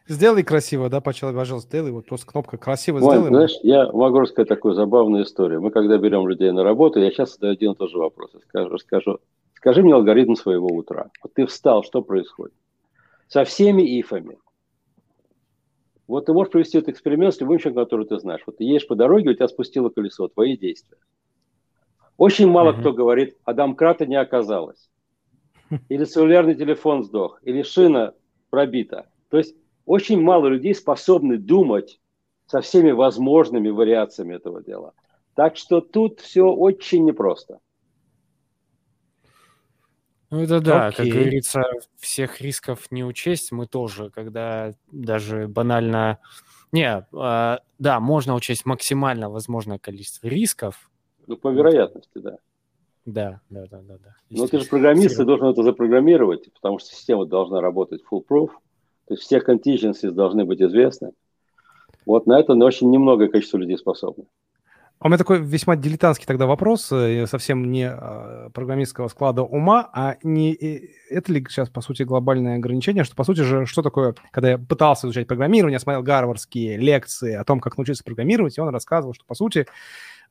Сделай красиво, да, пожалуйста, сделай, вот просто кнопка красиво Вань, сделай. знаешь, я могу рассказать такую забавную историю. Мы когда берем людей на работу, я сейчас задаю один и тот же вопрос. скажу, скажу, скажи мне алгоритм своего утра. Вот ты встал, что происходит? со всеми ифами. Вот ты можешь провести этот эксперимент с любым человеком, который ты знаешь. Вот ты едешь по дороге, у тебя спустило колесо, твои действия. Очень мало uh-huh. кто говорит, а домкрата не оказалось. Или целлулярный телефон сдох, или шина пробита. То есть очень мало людей способны думать со всеми возможными вариациями этого дела. Так что тут все очень непросто. Ну это да, как говорится, всех рисков не учесть. Мы тоже, когда даже банально... Не, а, да, можно учесть максимально возможное количество рисков. Ну, по вероятности, да. Да, да, да, да. да Но ты же программист, ты должен это запрограммировать, потому что система должна работать full-proof. То есть все contingencies должны быть известны. Вот на это очень немногое количество людей способны. А у меня такой весьма дилетантский тогда вопрос, э, совсем не а, программистского склада ума, а не это ли сейчас, по сути, глобальное ограничение, что, по сути же, что такое, когда я пытался изучать программирование, смотрел гарвардские лекции о том, как научиться программировать, и он рассказывал, что, по сути,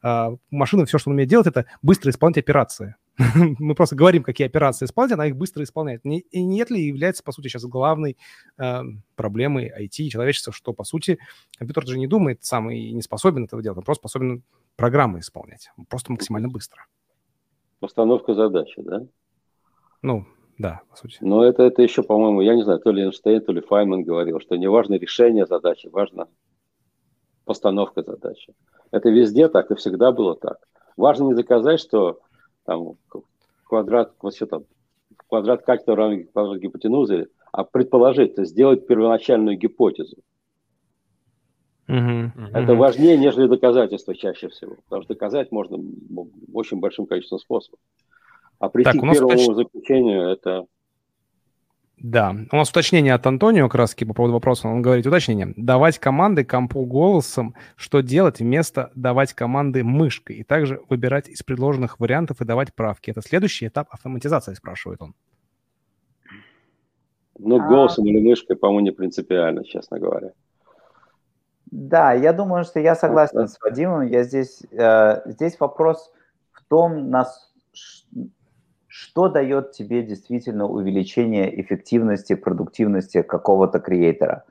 а, машина все, что он умеет делать, это быстро исполнять операции. Мы просто говорим, какие операции исполнять, она их быстро исполняет. И нет ли является, по сути, сейчас главной э, проблемой IT и человечества, что, по сути, компьютер же не думает сам и не способен этого делать, он просто способен программы исполнять, просто максимально быстро. Постановка задачи, да? Ну, да, по сути. Но это, это еще, по-моему, я не знаю, то ли Эйнштейн, то ли Файман говорил, что не важно решение задачи, важно постановка задачи. Это везде так и всегда было так. Важно не доказать, что там квадрат, вот все там, квадрат катета равен квадрат гипотенузы, а предположить, то сделать первоначальную гипотезу. Uh-huh, uh-huh. Это важнее, нежели доказательства чаще всего. Потому что доказать можно очень большим количеством способов. А прийти так, к первому уточ... заключению это да, у нас уточнение от Антонио Краски по поводу вопроса. Он говорит, уточнение. Давать команды компу голосом, что делать вместо давать команды мышкой. И также выбирать из предложенных вариантов и давать правки. Это следующий этап автоматизации, спрашивает он. Ну, а. голосом а... или мышкой, по-моему, не принципиально, честно говоря. Да, я думаю, что я согласен с Вадимом. Я здесь, э, здесь вопрос в том, нас, что дает тебе действительно увеличение эффективности, продуктивности какого-то креатора.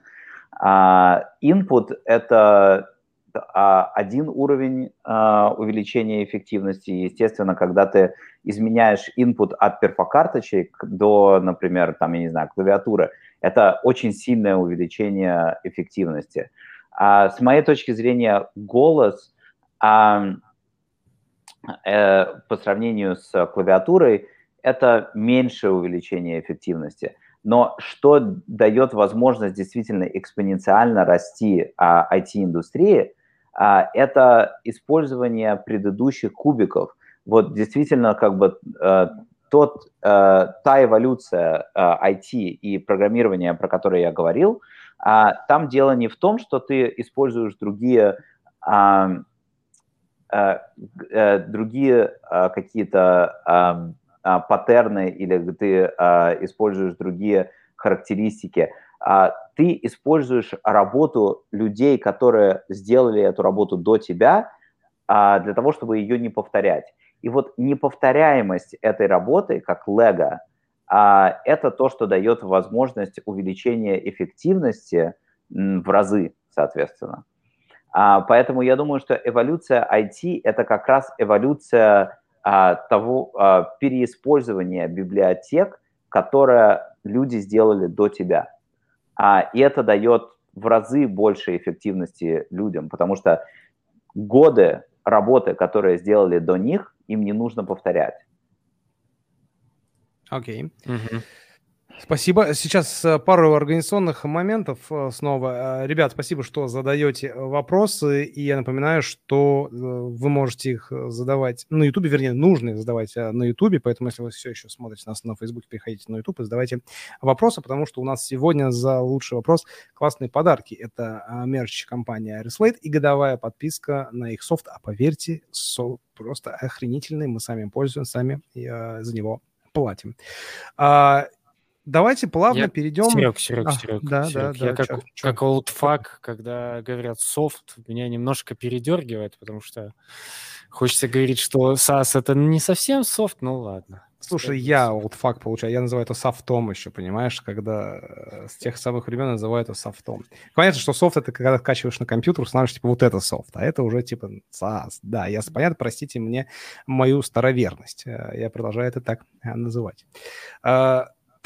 А, input – это а, один уровень а, увеличения эффективности. Естественно, когда ты изменяешь input от перфокарточек до, например, там, я не знаю, клавиатуры, это очень сильное увеличение эффективности. А, с моей точки зрения, голос э, по сравнению с клавиатурой это меньшее увеличение эффективности. Но что дает возможность действительно экспоненциально расти а, IT-индустрии, а, это использование предыдущих кубиков. Вот действительно как бы а, тот, а, та эволюция а, IT и программирования, про которую я говорил, а, там дело не в том, что ты используешь другие а, а, другие а, какие-то а, а, паттерны или ты а, используешь другие характеристики, а, ты используешь работу людей, которые сделали эту работу до тебя, а, для того, чтобы ее не повторять. И вот неповторяемость этой работы, как лего, а, это то, что дает возможность увеличения эффективности в разы, соответственно. А, поэтому я думаю, что эволюция IT – это как раз эволюция того а, переиспользования библиотек, которые люди сделали до тебя. А, и это дает в разы больше эффективности людям, потому что годы работы, которые сделали до них, им не нужно повторять. Окей. Okay. Mm-hmm. Спасибо. Сейчас э, пару организационных моментов э, снова. Э, ребят, спасибо, что задаете вопросы. И я напоминаю, что вы можете их задавать на YouTube, вернее, нужно их задавать на YouTube, поэтому если вы все еще смотрите нас на Facebook, переходите на YouTube и задавайте вопросы, потому что у нас сегодня за лучший вопрос классные подарки. Это мерч компания Reslate и годовая подписка на их софт. А поверьте, софт просто охренительный. Мы сами пользуемся, сами за него платим. А, Давайте плавно я... перейдем... Серег, Серег, а, Серег, да, Серег. Да, я да, как, чё, как олдфаг, когда говорят софт, меня немножко передергивает, потому что хочется говорить, что SaaS это не совсем софт, ну ладно. Слушай, я олдфаг получаю, я называю это софтом еще, понимаешь, когда э, с тех самых времен называю это софтом. Понятно, что софт это когда скачиваешь на компьютер, устанавливаешь, типа, вот это софт, а это уже типа SAS. Да, я понятно, простите мне мою староверность. Э, я продолжаю это так э, называть.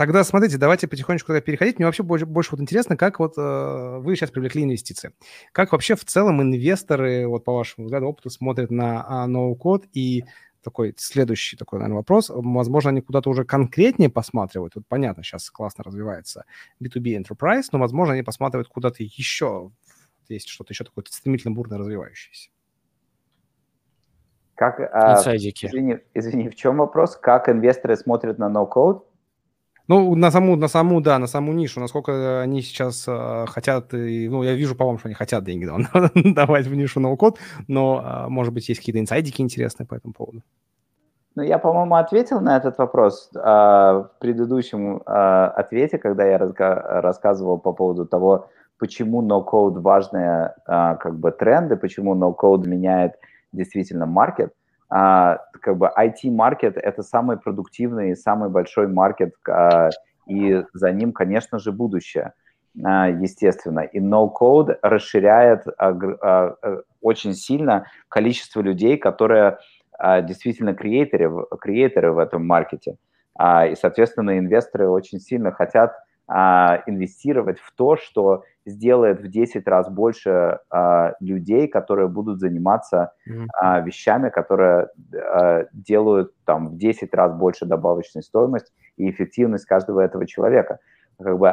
Тогда смотрите, давайте потихонечку тогда переходить. Мне вообще больше, больше вот интересно, как вот э, вы сейчас привлекли инвестиции. Как вообще в целом инвесторы, вот по вашему взгляду, опыту смотрят на а, ноу-код и такой следующий такой, наверное, вопрос. Возможно, они куда-то уже конкретнее посматривают. Тут понятно, сейчас классно развивается B2B Enterprise, но, возможно, они посматривают куда-то еще. Есть что-то еще такое стремительно бурно развивающееся. Как, а, извини, извини, в чем вопрос? Как инвесторы смотрят на ноу-код? Ну, на саму, на саму, да, на саму нишу, насколько они сейчас э, хотят, и, ну, я вижу, по-моему, что они хотят деньги давать в нишу ноу-код, но, э, может быть, есть какие-то инсайдики интересные по этому поводу. Ну, я, по-моему, ответил на этот вопрос э, в предыдущем э, ответе, когда я разга- рассказывал по поводу того, почему ноу-код важные э, как бы тренды, почему ноу-код меняет действительно маркет а, как бы IT-маркет – это самый продуктивный, самый большой маркет, а, и за ним, конечно же, будущее, а, естественно. И no-code расширяет а, а, очень сильно количество людей, которые а, действительно креаторы, креаторы в этом маркете. А, и, соответственно, инвесторы очень сильно хотят а, инвестировать в то, что сделает в 10 раз больше а, людей, которые будут заниматься а, вещами, которые а, делают там в 10 раз больше добавочной стоимость и эффективность каждого этого человека. Как бы,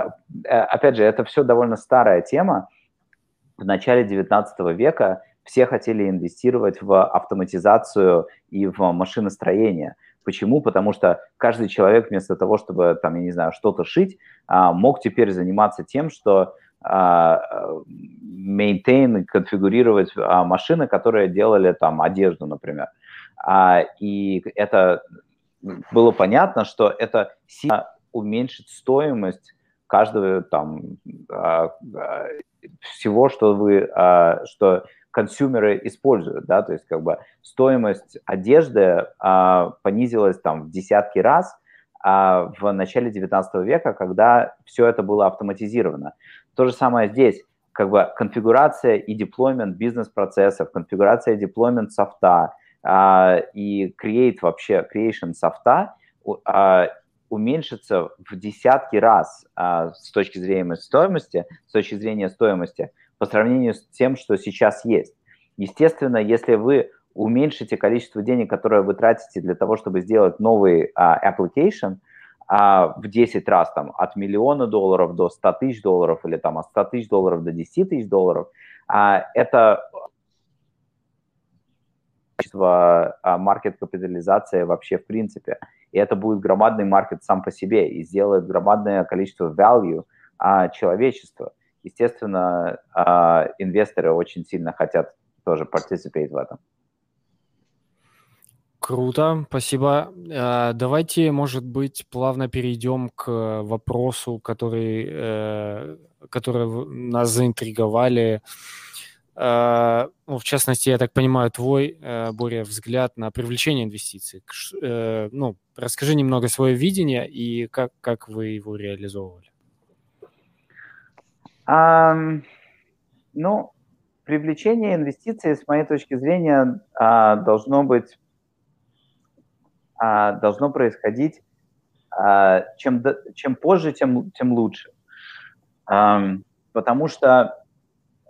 э, опять же, это все довольно старая тема. В начале 19 века все хотели инвестировать в автоматизацию и в машиностроение – Почему? Потому что каждый человек вместо того, чтобы, там, я не знаю, что-то шить, а, мог теперь заниматься тем, что а, maintain, конфигурировать а, машины, которые делали там одежду, например. И это было понятно, что это сильно уменьшит стоимость каждого там всего, что вы, что консюмеры используют, да, то есть как бы стоимость одежды а, понизилась там в десятки раз а, в начале 19 века, когда все это было автоматизировано. То же самое здесь, как бы конфигурация и деплоймент бизнес-процессов, конфигурация и деплоймент софта а, и create вообще, creation софта а, уменьшится в десятки раз а, с точки зрения стоимости, с точки зрения стоимости, по сравнению с тем, что сейчас есть. Естественно, если вы уменьшите количество денег, которое вы тратите для того, чтобы сделать новый а, application а, в 10 раз, там, от миллиона долларов до 100 тысяч долларов или там от 100 тысяч долларов до 10 тысяч долларов, а, это маркет-капитализация вообще в принципе. И это будет громадный маркет сам по себе и сделает громадное количество value а, человечества. Естественно, а, инвесторы очень сильно хотят тоже participate в этом. Круто, спасибо. А, давайте, может быть, плавно перейдем к вопросу, который, э, который нас заинтриговали. А, ну, в частности, я так понимаю, твой, э, Боря, взгляд на привлечение инвестиций. Э, ну, расскажи немного свое видение и как, как вы его реализовывали. Um, ну, привлечение инвестиций, с моей точки зрения, а, должно быть, а, должно происходить чем, чем позже, тем, тем лучше. Потому что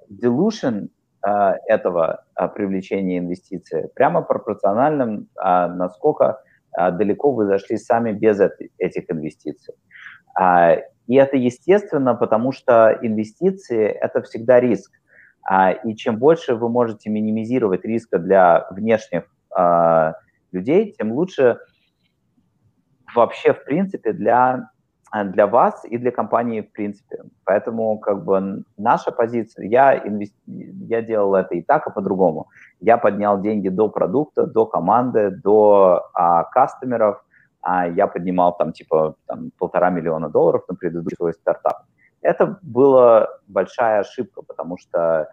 dilution а, этого а, привлечения инвестиций прямо пропорциональным, а, насколько далеко вы зашли сами без этих инвестиций. И это естественно, потому что инвестиции – это всегда риск. И чем больше вы можете минимизировать риска для внешних людей, тем лучше вообще, в принципе, для Э, для вас и для компании в принципе. Поэтому как бы наша позиция, я, инвести... я делал это и так, и по-другому. Я поднял деньги до продукта, до команды, до а, кастомеров. А я поднимал там типа там, полтора миллиона долларов на предыдущий свой стартап. Это была большая ошибка, потому что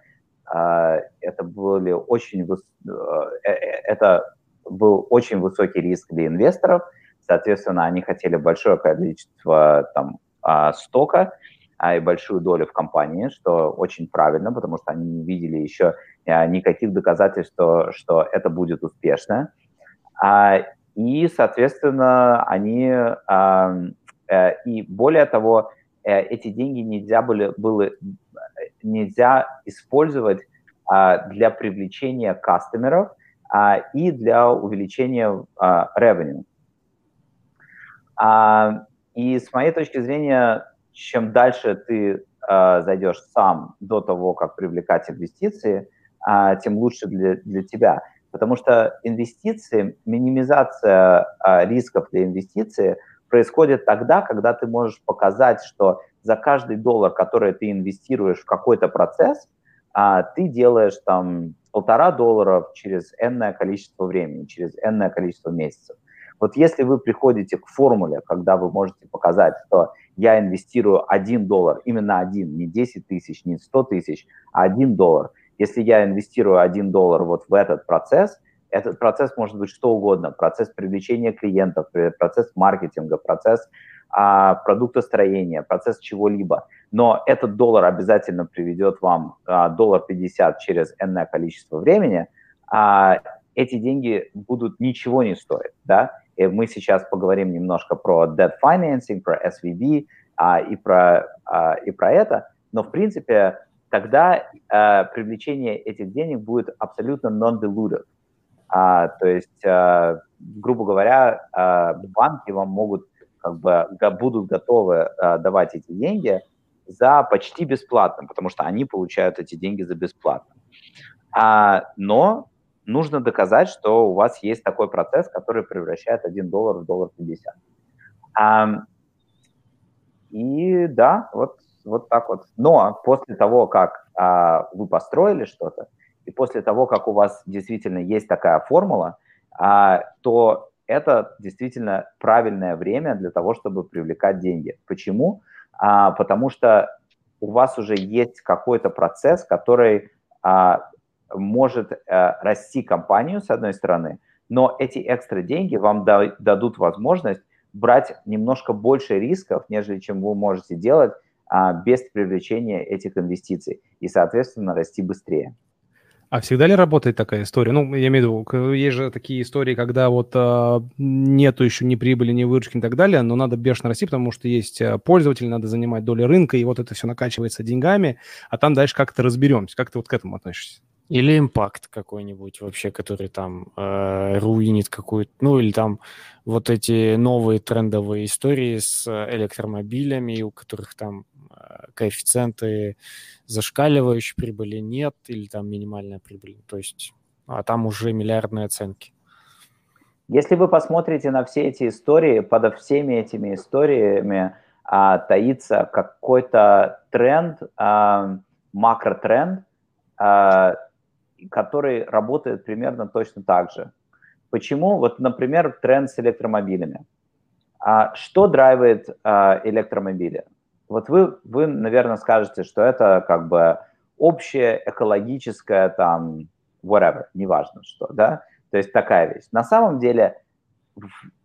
а, это были очень выс... Э, э, это был очень высокий риск для инвесторов – Соответственно, они хотели большое количество там, а, стока а, и большую долю в компании, что очень правильно, потому что они не видели еще а, никаких доказательств, что, что это будет успешно. И, соответственно, они... Э, и более того, э, эти деньги нельзя были, было, нельзя использовать для привлечения кастомеров и для увеличения revenue. А, и с моей точки зрения, чем дальше ты а, зайдешь сам до того, как привлекать инвестиции, а, тем лучше для, для тебя. Потому что инвестиции, минимизация а, рисков для инвестиций происходит тогда, когда ты можешь показать, что за каждый доллар, который ты инвестируешь в какой-то процесс, а, ты делаешь там полтора доллара через энное количество времени, через энное количество месяцев. Вот если вы приходите к формуле, когда вы можете показать, что я инвестирую 1 доллар, именно один, не 10 тысяч, не 100 тысяч, а 1 доллар. Если я инвестирую 1 доллар вот в этот процесс, этот процесс может быть что угодно. Процесс привлечения клиентов, процесс маркетинга, процесс а, продуктостроения, процесс чего-либо. Но этот доллар обязательно приведет вам а, доллар 50 через энное количество времени, а эти деньги будут ничего не стоить, да, и мы сейчас поговорим немножко про debt financing, про SVB а, и, про, а, и про это. Но, в принципе, тогда а, привлечение этих денег будет абсолютно non-dilutive. А, то есть, а, грубо говоря, а, банки вам могут, как бы, будут готовы а, давать эти деньги за почти бесплатно, потому что они получают эти деньги за бесплатно. А, но нужно доказать, что у вас есть такой процесс, который превращает 1 доллар в доллар 50. А, и да, вот, вот так вот. Но после того, как а, вы построили что-то, и после того, как у вас действительно есть такая формула, а, то это действительно правильное время для того, чтобы привлекать деньги. Почему? А, потому что у вас уже есть какой-то процесс, который а, может э, расти компанию, с одной стороны, но эти экстра деньги вам да, дадут возможность брать немножко больше рисков, нежели чем вы можете делать а, без привлечения этих инвестиций и, соответственно, расти быстрее. А всегда ли работает такая история? Ну, я имею в виду, есть же такие истории, когда вот а, нету еще ни прибыли, ни выручки и так далее, но надо бешено расти, потому что есть а, пользователь, надо занимать доли рынка, и вот это все накачивается деньгами, а там дальше как-то разберемся. Как ты вот к этому относишься? Или импакт какой-нибудь вообще, который там э, руинит какую-то, ну или там вот эти новые трендовые истории с электромобилями, у которых там э, коэффициенты зашкаливающей прибыли нет, или там минимальная прибыль, то есть, а там уже миллиардные оценки. Если вы посмотрите на все эти истории, под всеми этими историями а, таится какой-то тренд, а, макротренд, а, который работает примерно точно так же. Почему? Вот, например, тренд с электромобилями. А что драйвит а, электромобили? Вот вы, вы, наверное, скажете, что это как бы общее экологическое там whatever, неважно что, да? То есть такая вещь. На самом деле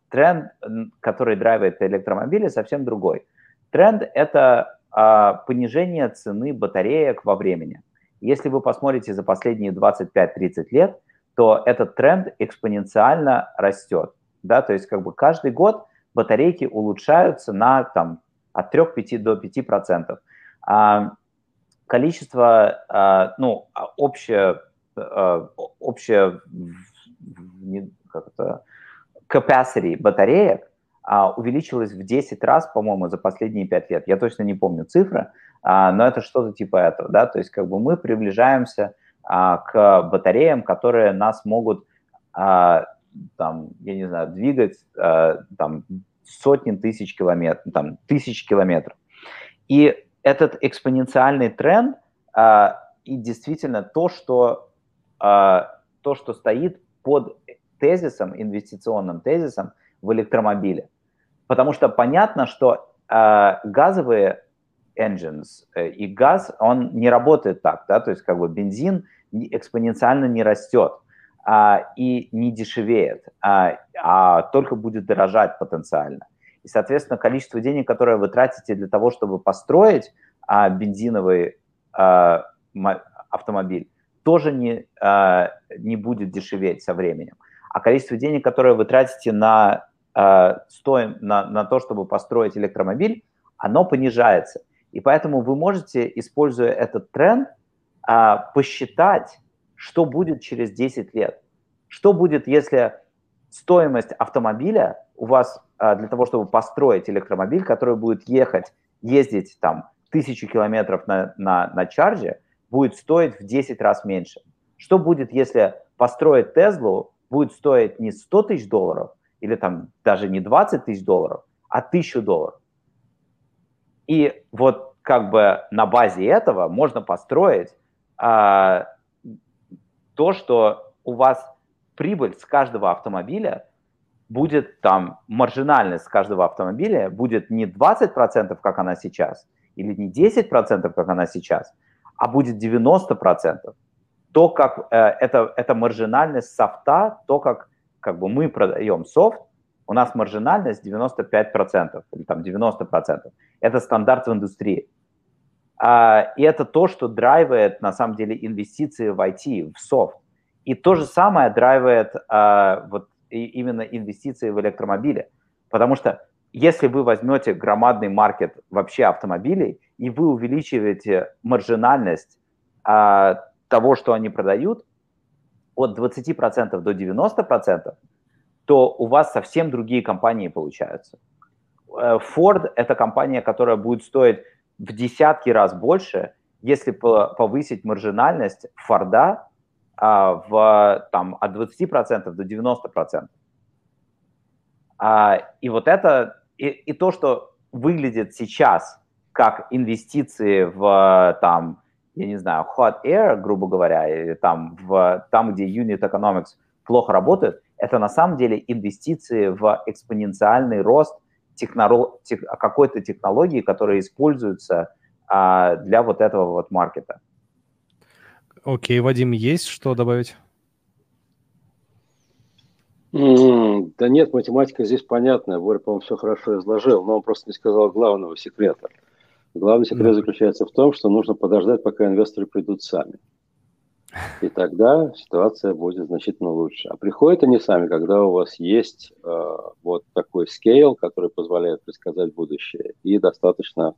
тренд, который драйвит электромобили, совсем другой. Тренд – это а, понижение цены батареек во времени. Если вы посмотрите за последние 25-30 лет, то этот тренд экспоненциально растет. Да? То есть как бы каждый год батарейки улучшаются на там, от 3-5 до 5%. А, количество, а, ну, общее, а, общее как это, capacity батареек а, увеличилось в 10 раз, по-моему, за последние 5 лет. Я точно не помню цифры, а, но это что-то типа этого, да, то есть как бы мы приближаемся а, к батареям, которые нас могут, а, там, я не знаю, двигать а, там сотни тысяч километров, там, тысяч километров. И этот экспоненциальный тренд а, и действительно то, что, а, то, что стоит под тезисом, инвестиционным тезисом в электромобиле. Потому что понятно, что э, газовые engines э, и газ, он не работает так, да, то есть как бы бензин экспоненциально не растет а, и не дешевеет, а, а только будет дорожать потенциально. И, соответственно, количество денег, которое вы тратите для того, чтобы построить а, бензиновый а, автомобиль, тоже не, а, не будет дешеветь со временем. А количество денег, которое вы тратите на, а, стоим, на, на то, чтобы построить электромобиль, оно понижается. И поэтому вы можете, используя этот тренд, а, посчитать, что будет через 10 лет. Что будет, если стоимость автомобиля у вас а, для того, чтобы построить электромобиль, который будет ехать, ездить там тысячу километров на, на, на чарже, будет стоить в 10 раз меньше. Что будет, если построить Теслу будет стоить не 100 тысяч долларов или там даже не 20 тысяч долларов, а 1000 долларов? И вот как бы на базе этого можно построить а, то, что у вас прибыль с каждого автомобиля будет там, маржинальность с каждого автомобиля будет не 20%, как она сейчас, или не 10%, как она сейчас, а будет 90%. То, как э, это, это маржинальность софта, то, как, как бы мы продаем софт, у нас маржинальность 95% или там 90%. Это стандарт в индустрии. А, и это то, что драйвает на самом деле инвестиции в IT, в софт. И то же самое драйвает а, вот именно инвестиции в электромобили. Потому что если вы возьмете громадный маркет вообще автомобилей, и вы увеличиваете маржинальность а, того, что они продают, от 20% до 90%, то у вас совсем другие компании получаются. Э, Ford – это компания, которая будет стоить в десятки раз больше, если повысить маржинальность Форда а, в, там, от 20% до 90%. А, и вот это, и, и то, что выглядит сейчас как инвестиции в, там, я не знаю, hot air, грубо говоря, или там, в, там, где unit economics плохо работает, это на самом деле инвестиции в экспоненциальный рост технолог, тех, какой-то технологии, которая используется а, для вот этого вот маркета. Окей, Вадим, есть что добавить? Mm, да нет, математика здесь понятная. Боря, по-моему, все хорошо изложил, но он просто не сказал главного секрета. Главный секрет заключается в том, что нужно подождать, пока инвесторы придут сами. И тогда ситуация будет значительно лучше. А приходят они сами, когда у вас есть э, вот такой скейл, который позволяет предсказать будущее, и достаточно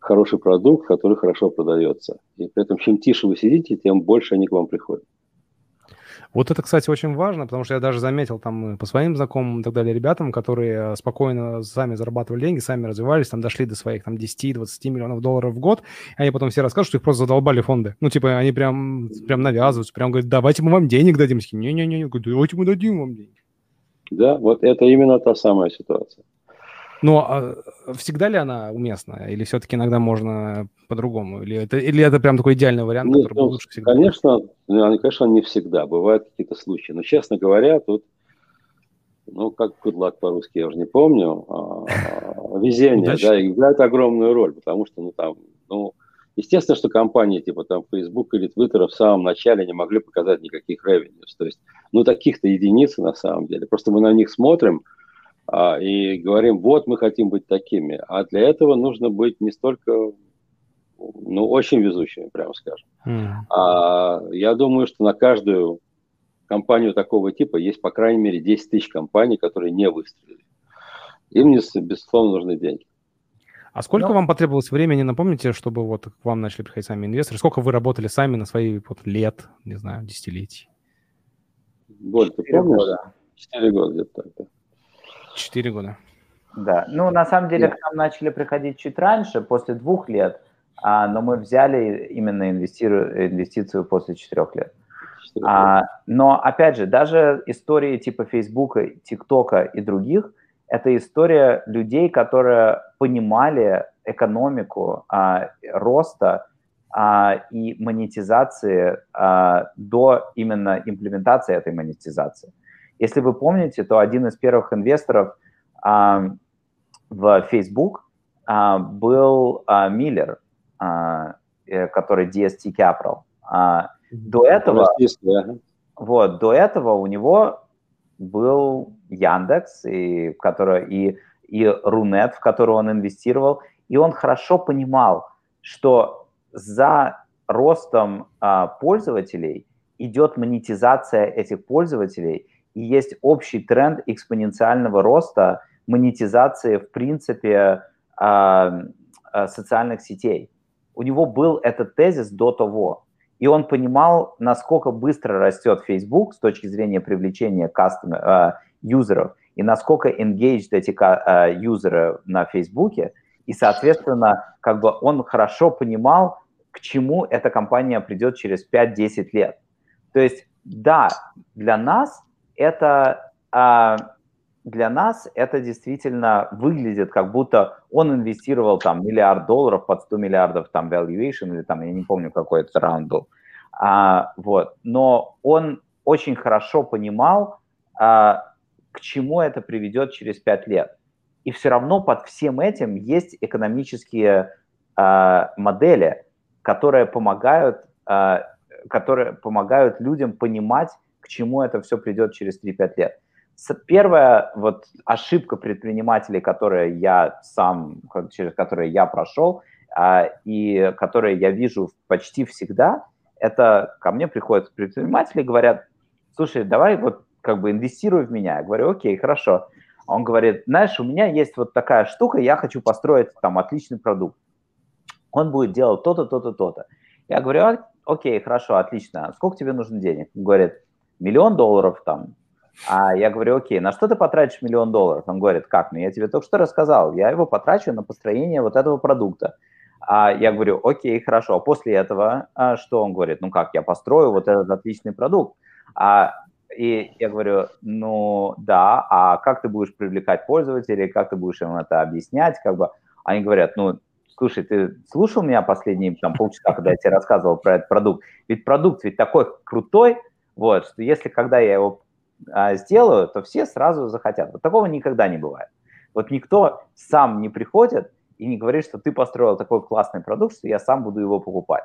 хороший продукт, который хорошо продается. И при этом чем тише вы сидите, тем больше они к вам приходят. Вот это, кстати, очень важно, потому что я даже заметил там по своим знакомым и так далее ребятам, которые э, спокойно сами зарабатывали деньги, сами развивались, там дошли до своих там 10-20 миллионов долларов в год, и они потом все расскажут, что их просто задолбали фонды. Ну, типа, они прям, прям навязываются, прям говорят, давайте мы вам денег дадим. Не-не-не, давайте мы дадим вам деньги. Да, вот это именно та самая ситуация. Но а всегда ли она уместна? Или все-таки иногда можно по-другому? Или это, или это прям такой идеальный вариант, Нет, который ну, лучше всегда? Конечно, ну, конечно, не всегда. Бывают какие-то случаи. Но, честно говоря, тут, ну, как luck по-русски, я уже не помню, а, везение, да, играет огромную роль, потому что, ну, там, ну, естественно, что компании типа там Facebook или Twitter в самом начале не могли показать никаких revenues. То есть, ну, таких-то единицы на самом деле. Просто мы на них смотрим – и говорим, вот мы хотим быть такими. А для этого нужно быть не столько, ну, очень везучими, прямо скажем. Mm. А, я думаю, что на каждую компанию такого типа есть, по крайней мере, 10 тысяч компаний, которые не выстрелили. Им, безусловно, нужны деньги. А сколько Но... вам потребовалось времени, напомните, чтобы вот к вам начали приходить сами инвесторы? Сколько вы работали сами на свои вот лет, не знаю, десятилетий? Боль, ты помнишь? Года. Четыре года где-то так, да. Четыре года. Да, ну на самом деле к нам начали приходить чуть раньше, после двух лет, а, но мы взяли именно инвестиру, инвестицию после четырех лет. А, но опять же, даже истории типа Фейсбука, ТикТока и других, это история людей, которые понимали экономику а, роста а, и монетизации а, до именно имплементации этой монетизации. Если вы помните, то один из первых инвесторов а, в Facebook а, был а, Миллер, а, э, который DST Capital. А, до этого, вот, до этого у него был Яндекс, и, который, и, и Рунет, в который он инвестировал, и он хорошо понимал, что за ростом а, пользователей идет монетизация этих пользователей – и есть общий тренд экспоненциального роста монетизации, в принципе, а, а, социальных сетей. У него был этот тезис до того, и он понимал, насколько быстро растет Facebook с точки зрения привлечения кастомер, а, юзеров, и насколько engaged эти юзеры на Facebook, и, соответственно, как бы он хорошо понимал, к чему эта компания придет через 5-10 лет. То есть, да, для нас это а, для нас это действительно выглядит, как будто он инвестировал там миллиард долларов под 100 миллиардов там valuation или там, я не помню, какой это раунд был. А, вот. Но он очень хорошо понимал, а, к чему это приведет через 5 лет. И все равно под всем этим есть экономические а, модели, которые помогают, а, которые помогают людям понимать, к чему это все придет через 3-5 лет. Первая вот ошибка предпринимателей, которая я сам, через которые я прошел, а, и которые я вижу почти всегда, это ко мне приходят предприниматели и говорят, слушай, давай вот как бы инвестируй в меня. Я говорю, окей, хорошо. Он говорит, знаешь, у меня есть вот такая штука, я хочу построить там отличный продукт. Он будет делать то-то, то-то, то-то. Я говорю, «А, окей, хорошо, отлично. Сколько тебе нужно денег? Он говорит, миллион долларов там. А я говорю, окей, на что ты потратишь миллион долларов? Он говорит, как? Ну, я тебе только что рассказал, я его потрачу на построение вот этого продукта. А я говорю, окей, хорошо. А после этого а что он говорит? Ну как, я построю вот этот отличный продукт. А, и я говорю, ну да, а как ты будешь привлекать пользователей, как ты будешь им это объяснять? Как бы они говорят, ну, слушай, ты слушал меня последние там, полчаса, когда я тебе рассказывал про этот продукт? Ведь продукт ведь такой крутой, вот, что если когда я его а, сделаю, то все сразу захотят. Вот такого никогда не бывает. Вот никто сам не приходит и не говорит, что ты построил такой классный продукт, что я сам буду его покупать.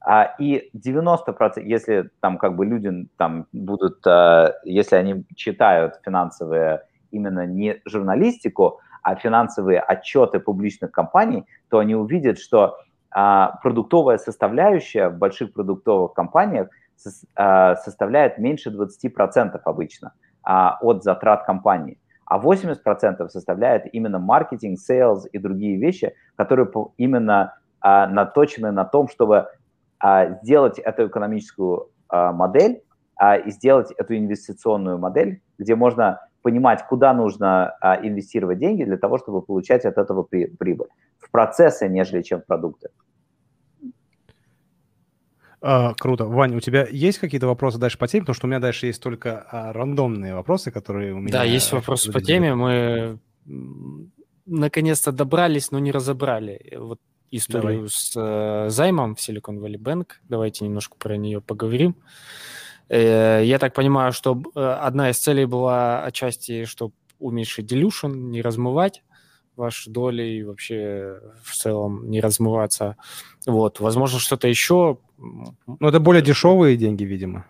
А, и 90%, если там как бы люди там будут, а, если они читают финансовые именно не журналистику, а финансовые отчеты публичных компаний, то они увидят, что а, продуктовая составляющая в больших продуктовых компаниях составляет меньше 20% обычно а, от затрат компании. а 80% составляет именно маркетинг, sales и другие вещи, которые именно а, наточены на том, чтобы а, сделать эту экономическую а, модель а, и сделать эту инвестиционную модель, где можно понимать, куда нужно а, инвестировать деньги для того, чтобы получать от этого при, прибыль. В процессы, нежели чем в продукты. А, круто. Ваня, у тебя есть какие-то вопросы дальше по теме? Потому что у меня дальше есть только а, рандомные вопросы, которые у меня... Да, есть вопросы по теме. Мы наконец-то добрались, но не разобрали. Вот историю Давай. с э, займом в Silicon Valley Bank. Давайте немножко про нее поговорим. Э, я так понимаю, что э, одна из целей была отчасти, чтобы уменьшить dilution, не размывать ваши доли и вообще в целом не размываться. Вот, возможно, что-то еще. Ну, это более дешевые деньги, видимо.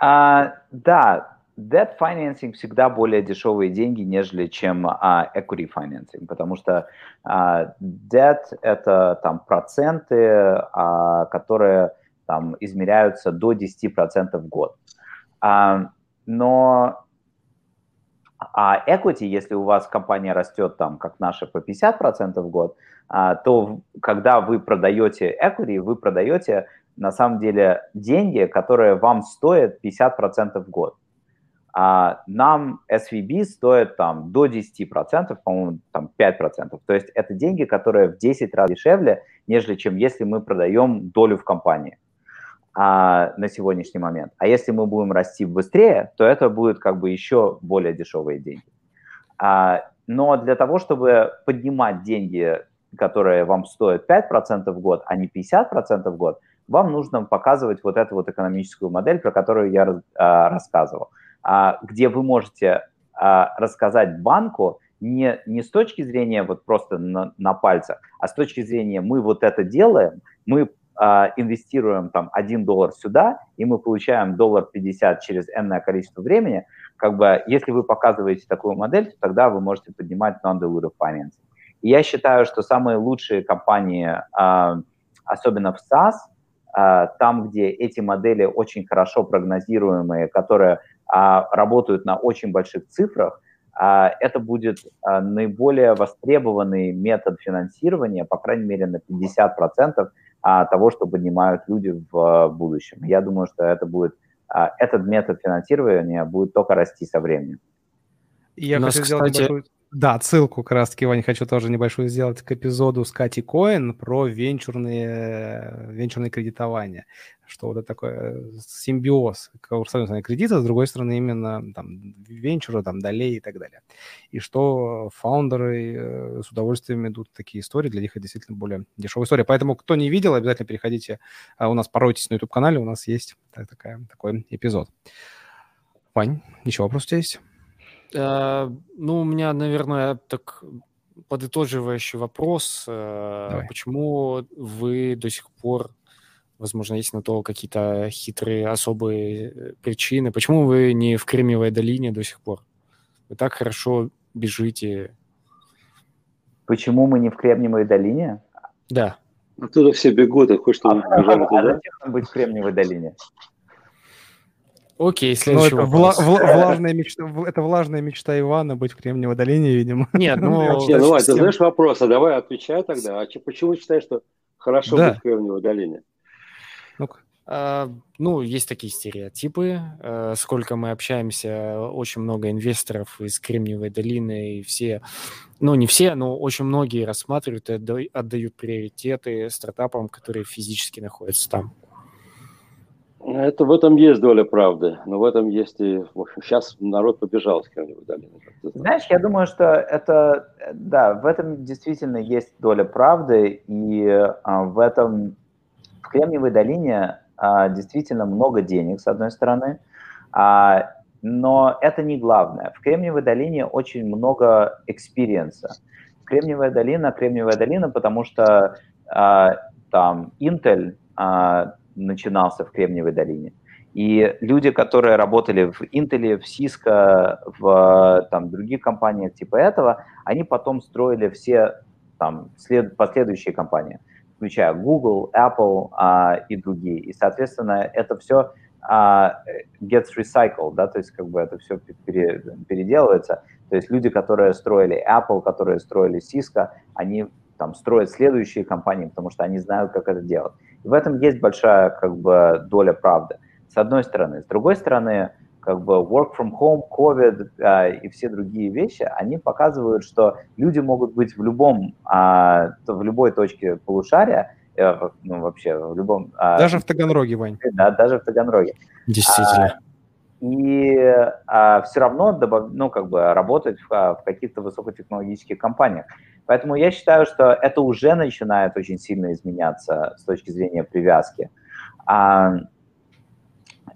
А, да, debt financing всегда более дешевые деньги, нежели чем а, equity financing, потому что а, debt это там проценты, а, которые там измеряются до 10% в год. А, но а equity, если у вас компания растет там, как наша, по 50% в год, а, то когда вы продаете equity, вы продаете на самом деле деньги, которые вам стоят 50% в год. А нам SVB стоит там до 10%, по-моему, там 5%. То есть это деньги, которые в 10 раз дешевле, нежели чем если мы продаем долю в компании а, на сегодняшний момент. А если мы будем расти быстрее, то это будет как бы еще более дешевые деньги. А, но для того, чтобы поднимать деньги, которые вам стоят 5% в год, а не 50% в год, вам нужно показывать вот эту вот экономическую модель, про которую я а, рассказывал, а, где вы можете а, рассказать банку не, не с точки зрения вот просто на, на пальцах, а с точки зрения мы вот это делаем, мы инвестируем там 1 доллар сюда, и мы получаем доллар 50 через энное количество времени, как бы если вы показываете такую модель, то тогда вы можете поднимать non-dilutive financing. И я считаю, что самые лучшие компании, а, особенно в SaaS, а, там, где эти модели очень хорошо прогнозируемые, которые работают на очень больших цифрах, это будет наиболее востребованный метод финансирования, по крайней мере, на 50% а, того, что поднимают люди в а, будущем. Я думаю, что это будет, а, этот метод финансирования будет только расти со временем. Я хочу кстати... сделать небольшую да, ссылку как раз-таки, Ваня, хочу тоже небольшую сделать к эпизоду с Кати Коэн про венчурные, венчурные кредитования. Что вот это такой э, симбиоз, с одной стороны, кредита, с другой стороны, именно там венчура, там, долей и так далее. И что фаундеры э, с удовольствием идут такие истории, для них это действительно более дешевая история. Поэтому, кто не видел, обязательно переходите, у нас поройтесь на YouTube-канале, у нас есть такая, такой эпизод. Вань, еще вопрос у тебя есть? Э, ну, у меня, наверное, так подытоживающий вопрос. Э, Давай. Почему вы до сих пор, возможно, есть на то какие-то хитрые особые причины, почему вы не в Кремниевой долине до сих пор? Вы так хорошо бежите. Почему мы не в Кремниевой долине? Да. Оттуда все бегут, а хочешь, чтобы а, бежали туда? А зачем быть в Кремниевой долине? Окей, следующий ну, это вопрос. Вла- вла- влажная мечта, это влажная мечта Ивана быть в Кремниевой долине, видимо. Нет, ну... Не, ну, Вань, ты знаешь вопрос, а давай отвечай тогда. А почему считаешь, что хорошо да. быть в Кремниевой долине? ну а, ну, есть такие стереотипы. А, сколько мы общаемся, очень много инвесторов из Кремниевой долины, и все, ну, не все, но очень многие рассматривают и отдают приоритеты стартапам, которые физически находятся там. Это в этом есть доля правды, но в этом есть и, в общем, сейчас народ побежал с Кремниевой долины. Знаешь, я думаю, что это, да, в этом действительно есть доля правды, и а, в этом, в Кремниевой долине а, действительно много денег, с одной стороны, а, но это не главное. В Кремниевой долине очень много experience 'а. Кремниевая долина, Кремниевая долина, потому что а, там Intel, а, начинался в Кремниевой долине. И люди, которые работали в Intel, в Cisco, в там, других компаниях типа этого, они потом строили все там, след, последующие компании, включая Google, Apple а, и другие. И, соответственно, это все а, gets recycled, да, то есть как бы это все пере, переделывается. То есть люди, которые строили Apple, которые строили Cisco, они там строят следующие компании, потому что они знают, как это делать. И в этом есть большая как бы доля правды, с одной стороны. С другой стороны, как бы work from home, COVID э, и все другие вещи, они показывают, что люди могут быть в любом, э, в любой точке полушария, э, ну вообще в любом... Э, даже в Таганроге, Вань. Да, даже в Таганроге. Действительно. А, и а, все равно добав, ну, как бы работать в, в каких-то высокотехнологических компаниях. Поэтому я считаю, что это уже начинает очень сильно изменяться с точки зрения привязки. А,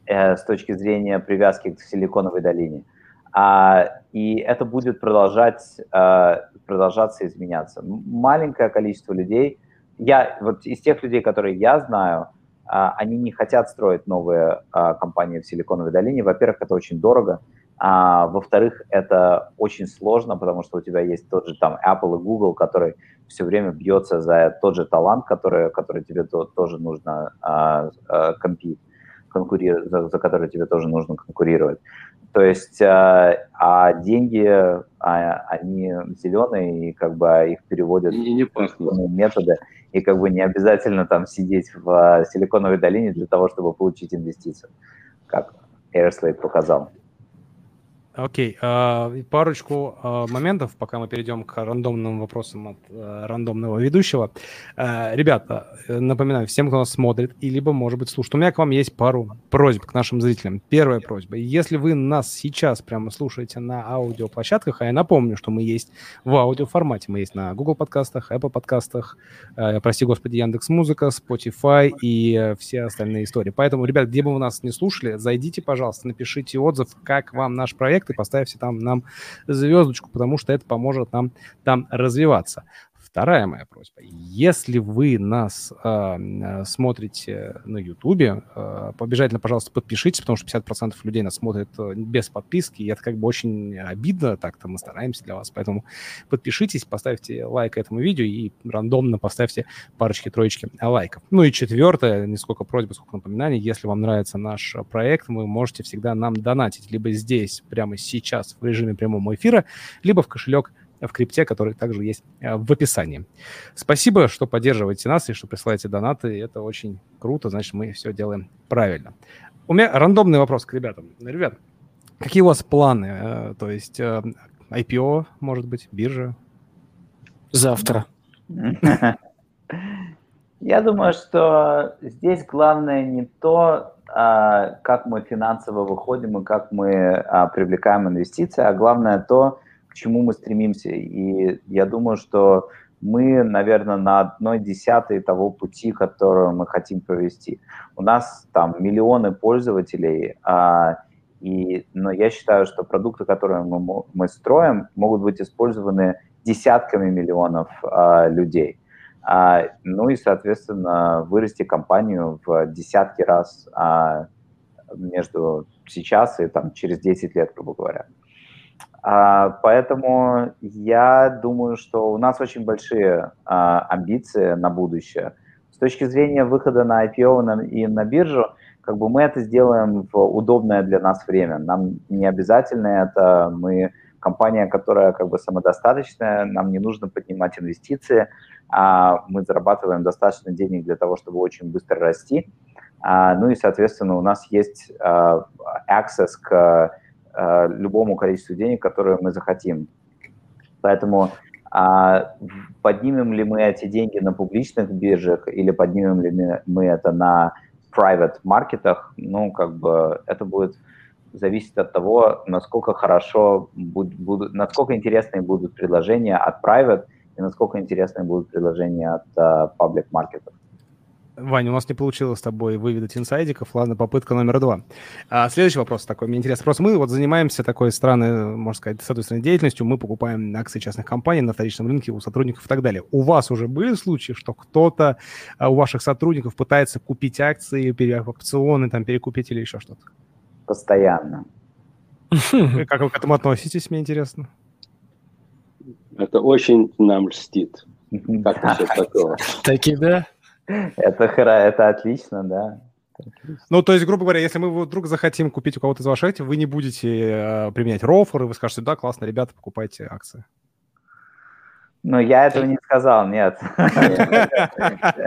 э, с точки зрения привязки к Силиконовой долине. А, и это будет продолжать, а, продолжаться изменяться. Маленькое количество людей, я, вот из тех людей, которые я знаю, а, они не хотят строить новые а, компании в Силиконовой долине. Во-первых, это очень дорого. А, во-вторых, это очень сложно, потому что у тебя есть тот же там Apple и Google, который все время бьется за тот же талант, который, который тебе то, тоже нужно а, а, компить, конкурировать, за, за который тебе тоже нужно конкурировать. То есть, а, а деньги, а, они зеленые, и как бы их переводят и не в методы, и как бы не обязательно там сидеть в Силиконовой долине для того, чтобы получить инвестицию, как Airslate показал. Окей, okay. парочку а, моментов, пока мы перейдем к рандомным вопросам от а, рандомного ведущего. А, ребята, напоминаю всем, кто нас смотрит, и либо, может быть, слушает, у меня к вам есть пару просьб к нашим зрителям. Первая просьба. Если вы нас сейчас прямо слушаете на аудиоплощадках, а я напомню, что мы есть в аудиоформате, мы есть на Google подкастах, Apple подкастах, прости господи, Яндекс Музыка, Spotify и все остальные истории. Поэтому, ребят, где бы вы нас не слушали, зайдите, пожалуйста, напишите отзыв, как вам наш проект, проект и поставьте там нам звездочку, потому что это поможет нам там развиваться. Вторая моя просьба. Если вы нас э, смотрите на YouTube, э, обязательно, пожалуйста, подпишитесь, потому что 50% людей нас смотрят э, без подписки, и это как бы очень обидно, так-то мы стараемся для вас. Поэтому подпишитесь, поставьте лайк этому видео и рандомно поставьте парочки-троечки лайков. Ну и четвертое, не сколько просьбы, сколько напоминаний, если вам нравится наш проект, вы можете всегда нам донатить либо здесь, прямо сейчас в режиме прямого эфира, либо в кошелек в крипте, который также есть э, в описании. Спасибо, что поддерживаете нас и что присылаете донаты. Это очень круто, значит, мы все делаем правильно. У меня рандомный вопрос к ребятам. Ребят, какие у вас планы? Э, то есть э, IPO, может быть, биржа? Завтра. Я думаю, что здесь главное не то, а, как мы финансово выходим и как мы а, привлекаем инвестиции, а главное то, чему мы стремимся. И я думаю, что мы, наверное, на одной десятой того пути, который мы хотим провести. У нас там миллионы пользователей, а, и, но я считаю, что продукты, которые мы, мы строим, могут быть использованы десятками миллионов а, людей. А, ну и, соответственно, вырасти компанию в десятки раз а, между сейчас и там, через 10 лет, грубо говоря. А, поэтому я думаю, что у нас очень большие а, амбиции на будущее. С точки зрения выхода на IPO и на биржу, как бы мы это сделаем в удобное для нас время. Нам не обязательно это, мы компания, которая как бы самодостаточная, нам не нужно поднимать инвестиции, а мы зарабатываем достаточно денег для того, чтобы очень быстро расти. А, ну и, соответственно, у нас есть access к Э, любому количеству денег, которое мы захотим. Поэтому а поднимем ли мы эти деньги на публичных биржах или поднимем ли мы это на private маркетах, ну, как бы это будет зависеть от того, насколько хорошо будут, насколько интересные будут предложения от private и насколько интересные будут предложения от uh, public маркетов. Ваня, у нас не получилось с тобой выведать инсайдиков. Ладно, попытка номер два. А следующий вопрос такой, мне интересно. Просто мы вот занимаемся такой странной, можно сказать, с одной стороны, деятельностью. Мы покупаем акции частных компаний на вторичном рынке у сотрудников и так далее. У вас уже были случаи, что кто-то а, у ваших сотрудников пытается купить акции, опционы, там, перекупить или еще что-то? Постоянно. Как вы к этому относитесь, мне интересно? Это очень нам льстит. Как насчет такого? Таки да. Это, это отлично, да. Ну, то есть, грубо говоря, если мы вдруг захотим купить у кого-то из ваших, вы не будете э, применять рофер, и вы скажете, да, классно, ребята, покупайте акции. Ну, я этого не сказал, нет.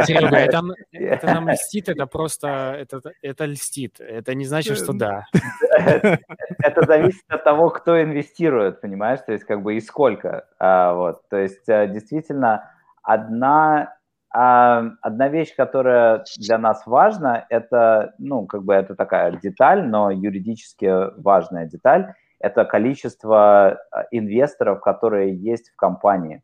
Серега, это, это нам льстит, это просто, это, это льстит. Это не значит, что да. Это зависит от того, кто инвестирует, понимаешь, то есть как бы и сколько. А, вот, то есть э, действительно одна а, одна вещь, которая для нас важна, это, ну, как бы это такая деталь, но юридически важная деталь, это количество э, инвесторов, которые есть в компании.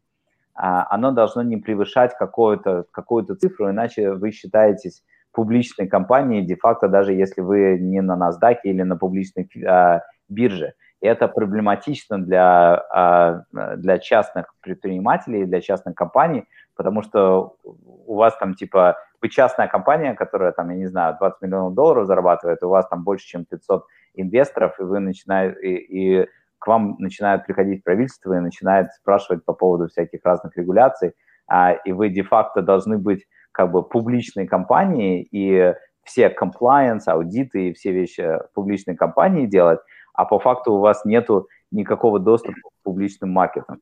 А, оно должно не превышать какую-то какую цифру, иначе вы считаетесь публичной компанией, де-факто даже если вы не на NASDAQ или на публичной а, бирже. Это проблематично для, а, для частных предпринимателей, для частных компаний, потому что у вас там типа, вы частная компания, которая там, я не знаю, 20 миллионов долларов зарабатывает, у вас там больше, чем 500 инвесторов, и вы начинаете, и, и к вам начинают приходить правительство и начинает спрашивать по поводу всяких разных регуляций, а, и вы де-факто должны быть как бы публичной компанией и все compliance, аудиты и все вещи публичной компании делать, а по факту у вас нету никакого доступа к публичным маркетам.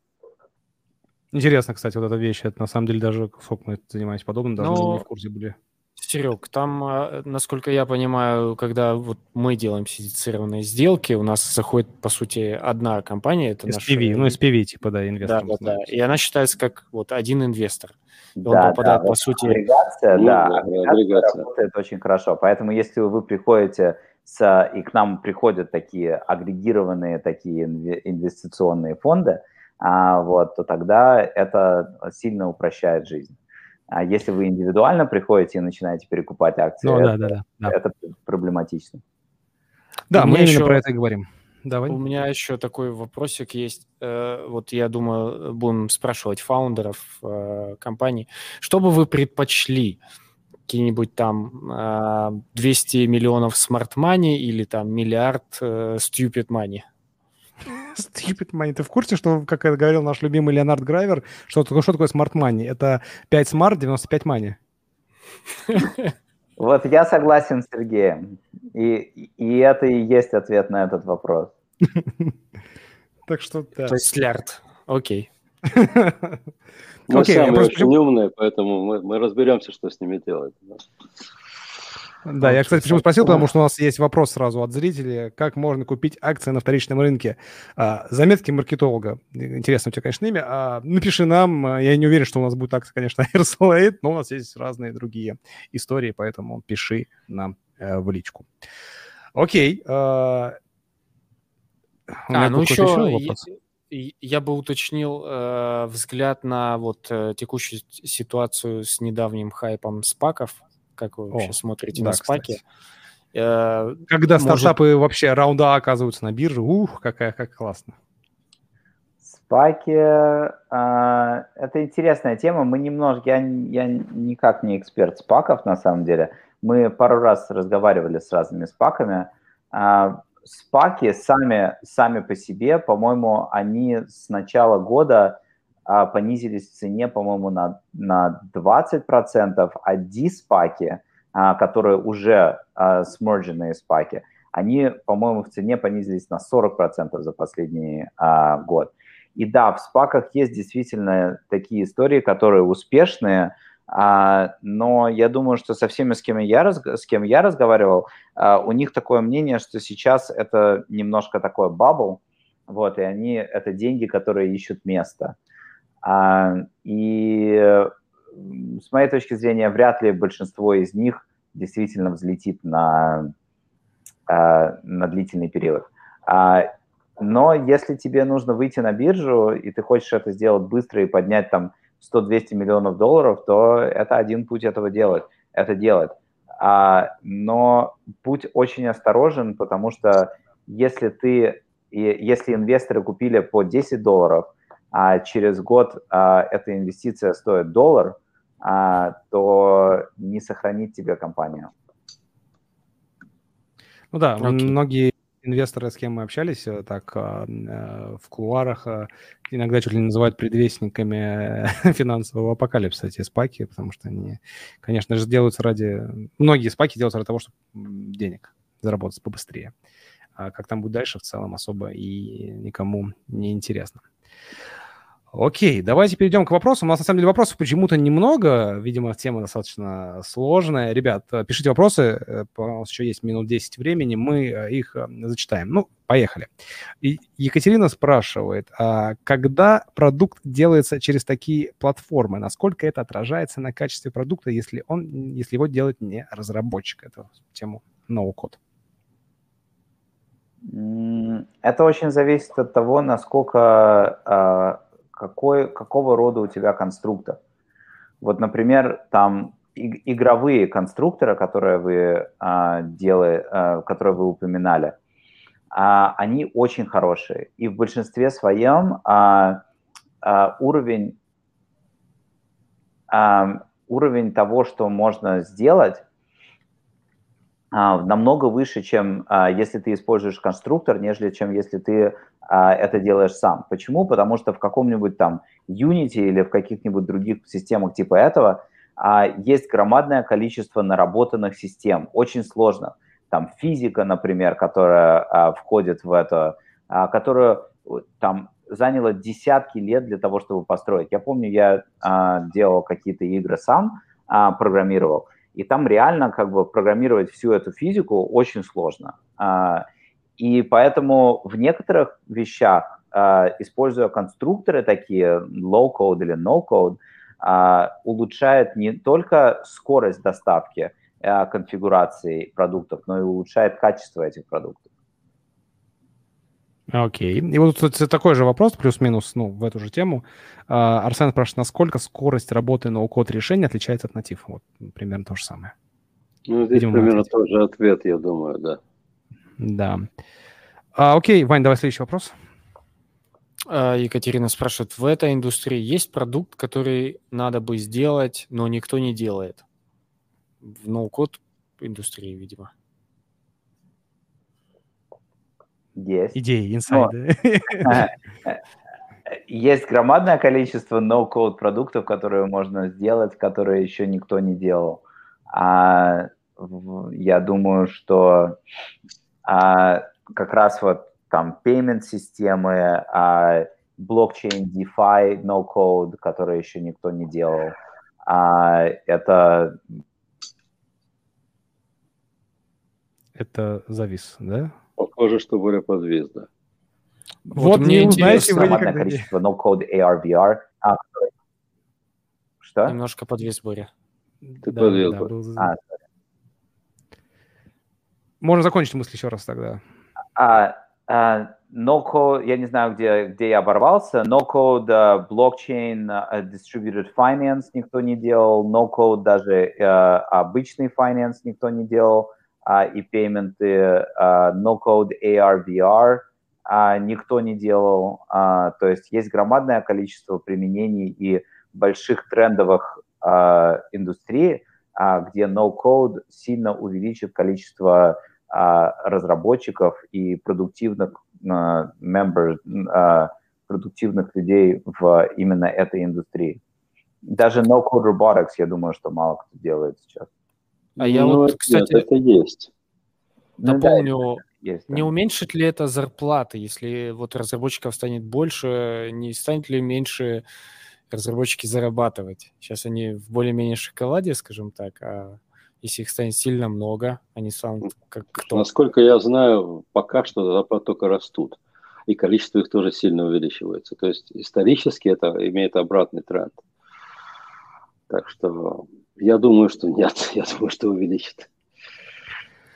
Интересно, кстати, вот эта вещь. Это на самом деле даже, сколько мы занимаемся подобным, даже Но... не в курсе были. Серег, там, а, насколько я понимаю, когда вот мы делаем синдицированные сделки, у нас заходит, по сути, одна компания. Это SPV, наша... ну SPV типа, да, инвестор. Да, да, да. И она считается как вот один инвестор. И да, он попадает, да, по сути... Агрегация, ну, да, агрегация работает очень хорошо. Поэтому если вы приходите с, и к нам приходят такие агрегированные такие инвестиционные фонды, а, вот, то тогда это сильно упрощает жизнь. А если вы индивидуально приходите и начинаете перекупать акции, ну, это, да, да, да. это проблематично. Да, мы именно еще... про это и говорим. Давай. У меня еще такой вопросик есть. Э, вот я думаю, будем спрашивать фаундеров э, компаний. Что бы вы предпочли? Какие-нибудь там 200 э, миллионов smart money или там миллиард stupid money? Stupid money. Ты в курсе, что, как говорил наш любимый Леонард Грайвер, что, что такое smart money? Это 5 smart, 95 money. Вот я согласен с Сергеем. И, и это и есть ответ на этот вопрос. Так что да. То есть лярд. Окей. Мы Окей, самые очень умные, поэтому мы, мы разберемся, что с ними делать. Да, я, кстати, почему спросил, потому что у нас есть вопрос сразу от зрителей, как можно купить акции на вторичном рынке. А, заметки маркетолога. Интересно у тебя, конечно, имя. А, напиши нам. Я не уверен, что у нас будет акция, конечно, Airsolate, но у нас есть разные другие истории, поэтому пиши нам э, в личку. Окей. А, а ну еще, еще я бы уточнил э, взгляд на вот э, текущую ситуацию с недавним хайпом спаков как вы вообще О, смотрите да, на спаки? Э, Когда может... стартапы вообще раунда оказываются на бирже, ух, какая как классно. Спаки э, это интересная тема. Мы немножко, я, я никак не эксперт спаков на самом деле. Мы пару раз разговаривали с разными спаками. Э, спаки сами, сами по себе, по-моему, они с начала года а, понизились в цене, по-моему, на, на 20%, а диспаки, а, которые уже а, смордженные спаки, они, по-моему, в цене понизились на 40% за последний а, год. И да, в спаках есть действительно такие истории, которые успешные, а, но я думаю, что со всеми, с кем я, с кем я разговаривал, а, у них такое мнение, что сейчас это немножко такой бабл, вот, и они, это деньги, которые ищут место. А, и с моей точки зрения, вряд ли большинство из них действительно взлетит на, а, на длительный период. А, но если тебе нужно выйти на биржу, и ты хочешь это сделать быстро и поднять там 100-200 миллионов долларов, то это один путь этого делать, это делать. Но будь очень осторожен, потому что если ты, если инвесторы купили по 10 долларов – а через год а, эта инвестиция стоит доллар, а, то не сохранит тебе компанию. Ну да, okay. многие инвесторы, с кем мы общались, э, так а, э, в кулуарах э, иногда чуть ли не называют предвестниками финансового апокалипсиса эти спаки, потому что они, конечно же, делаются ради... Многие спаки делаются ради того, чтобы денег заработать побыстрее. А как там будет дальше, в целом особо и никому не интересно. Окей, давайте перейдем к вопросам. У нас, на самом деле, вопросов почему-то немного. Видимо, тема достаточно сложная. Ребят, э, пишите вопросы. Э, у нас еще есть минут 10 времени. Мы э, их зачитаем. Ну, поехали. И Екатерина спрашивает, а когда продукт делается через такие платформы, насколько это отражается на качестве продукта, если, он, если его делает не разработчик? Это тему ноу-код. Это очень зависит от того, насколько а, какой, какого рода у тебя конструктор. Вот, например, там игровые конструкторы, которые вы а, делали, а, которые вы упоминали, а, они очень хорошие. И в большинстве своем а, а, уровень, а, уровень того, что можно сделать, намного выше, чем а, если ты используешь конструктор, нежели чем если ты а, это делаешь сам. Почему? Потому что в каком-нибудь там Unity или в каких-нибудь других системах типа этого а, есть громадное количество наработанных систем, очень сложно. Там физика, например, которая а, входит в это, а, которая там заняло десятки лет для того, чтобы построить. Я помню, я а, делал какие-то игры сам, а, программировал, и там реально как бы программировать всю эту физику очень сложно. А, и поэтому в некоторых вещах, э, используя конструкторы такие, low-code или no-code, э, улучшает не только скорость доставки конфигурации продуктов, но и улучшает качество этих продуктов. Окей. И вот тут такой же вопрос, плюс-минус, ну, в эту же тему. Арсен спрашивает, насколько скорость работы ноу-код решения отличается от натив? Вот примерно то же самое. Ну, здесь Видимо, примерно тот же ответ, я думаю, да. Да. А, окей, Вань, давай следующий вопрос. А, Екатерина спрашивает, в этой индустрии есть продукт, который надо бы сделать, но никто не делает? В ноу-код индустрии, видимо. Есть. Идеи, инсайды. Есть громадное количество ноу-код продуктов, которые можно сделать, которые еще никто не делал. А я думаю, что а, как раз вот там payment системы, а, блокчейн, DeFi, no-code, которые еще никто не делал. А, это... Это завис, да? Похоже, что Боря подвис, да. Вот, вот мне интересно. Громадное количество no-code AR, А, что? Немножко подвис, Боря. Ты да, подвис, да, был... а, можно закончить мысль еще раз тогда. А, а, no code, я не знаю, где, где я оборвался, no code, uh, blockchain, uh, distributed finance никто не делал, no code даже uh, обычный finance никто не делал, uh, и payment, uh, no code AR, VR uh, никто не делал. Uh, то есть есть громадное количество применений и больших трендовых индустрий, где no code сильно увеличит количество а, разработчиков и продуктивных member, а, продуктивных людей в именно этой индустрии. Даже no-code robotics, я думаю, что мало кто делает сейчас. А я ну, вот, кстати, нет, это есть. Напомню, ну, да, есть, да. не уменьшит ли это зарплаты, если вот разработчиков станет больше, не станет ли меньше разработчики зарабатывать? Сейчас они в более-менее шоколаде, скажем так, а если их станет сильно много, они станут как кто? Насколько я знаю, пока что зарплаты только растут, и количество их тоже сильно увеличивается. То есть исторически это имеет обратный тренд. Так что я думаю, что нет, я думаю, что увеличит.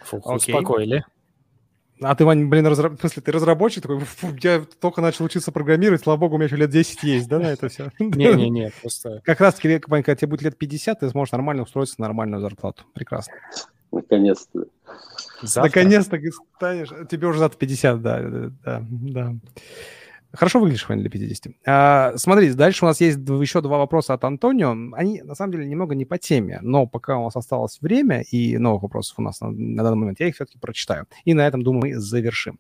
Фух, okay. успокоили. А ты, Вань, блин, разра... в смысле, ты разработчик такой, Фу, я только начал учиться программировать, слава богу, у меня еще лет 10 есть, да, на это все? Не-не-не, просто... Как раз-таки, Вань, когда тебе будет лет 50, ты сможешь нормально устроиться на нормальную зарплату. Прекрасно. Наконец-то. Наконец-то станешь... Тебе уже за 50, да, да, да. Хорошо выглядишь, Вань, для 50. А, смотрите, дальше у нас есть еще два вопроса от Антонио. Они, на самом деле, немного не по теме, но пока у нас осталось время и новых вопросов у нас на, на данный момент, я их все-таки прочитаю. И на этом, думаю, мы завершим.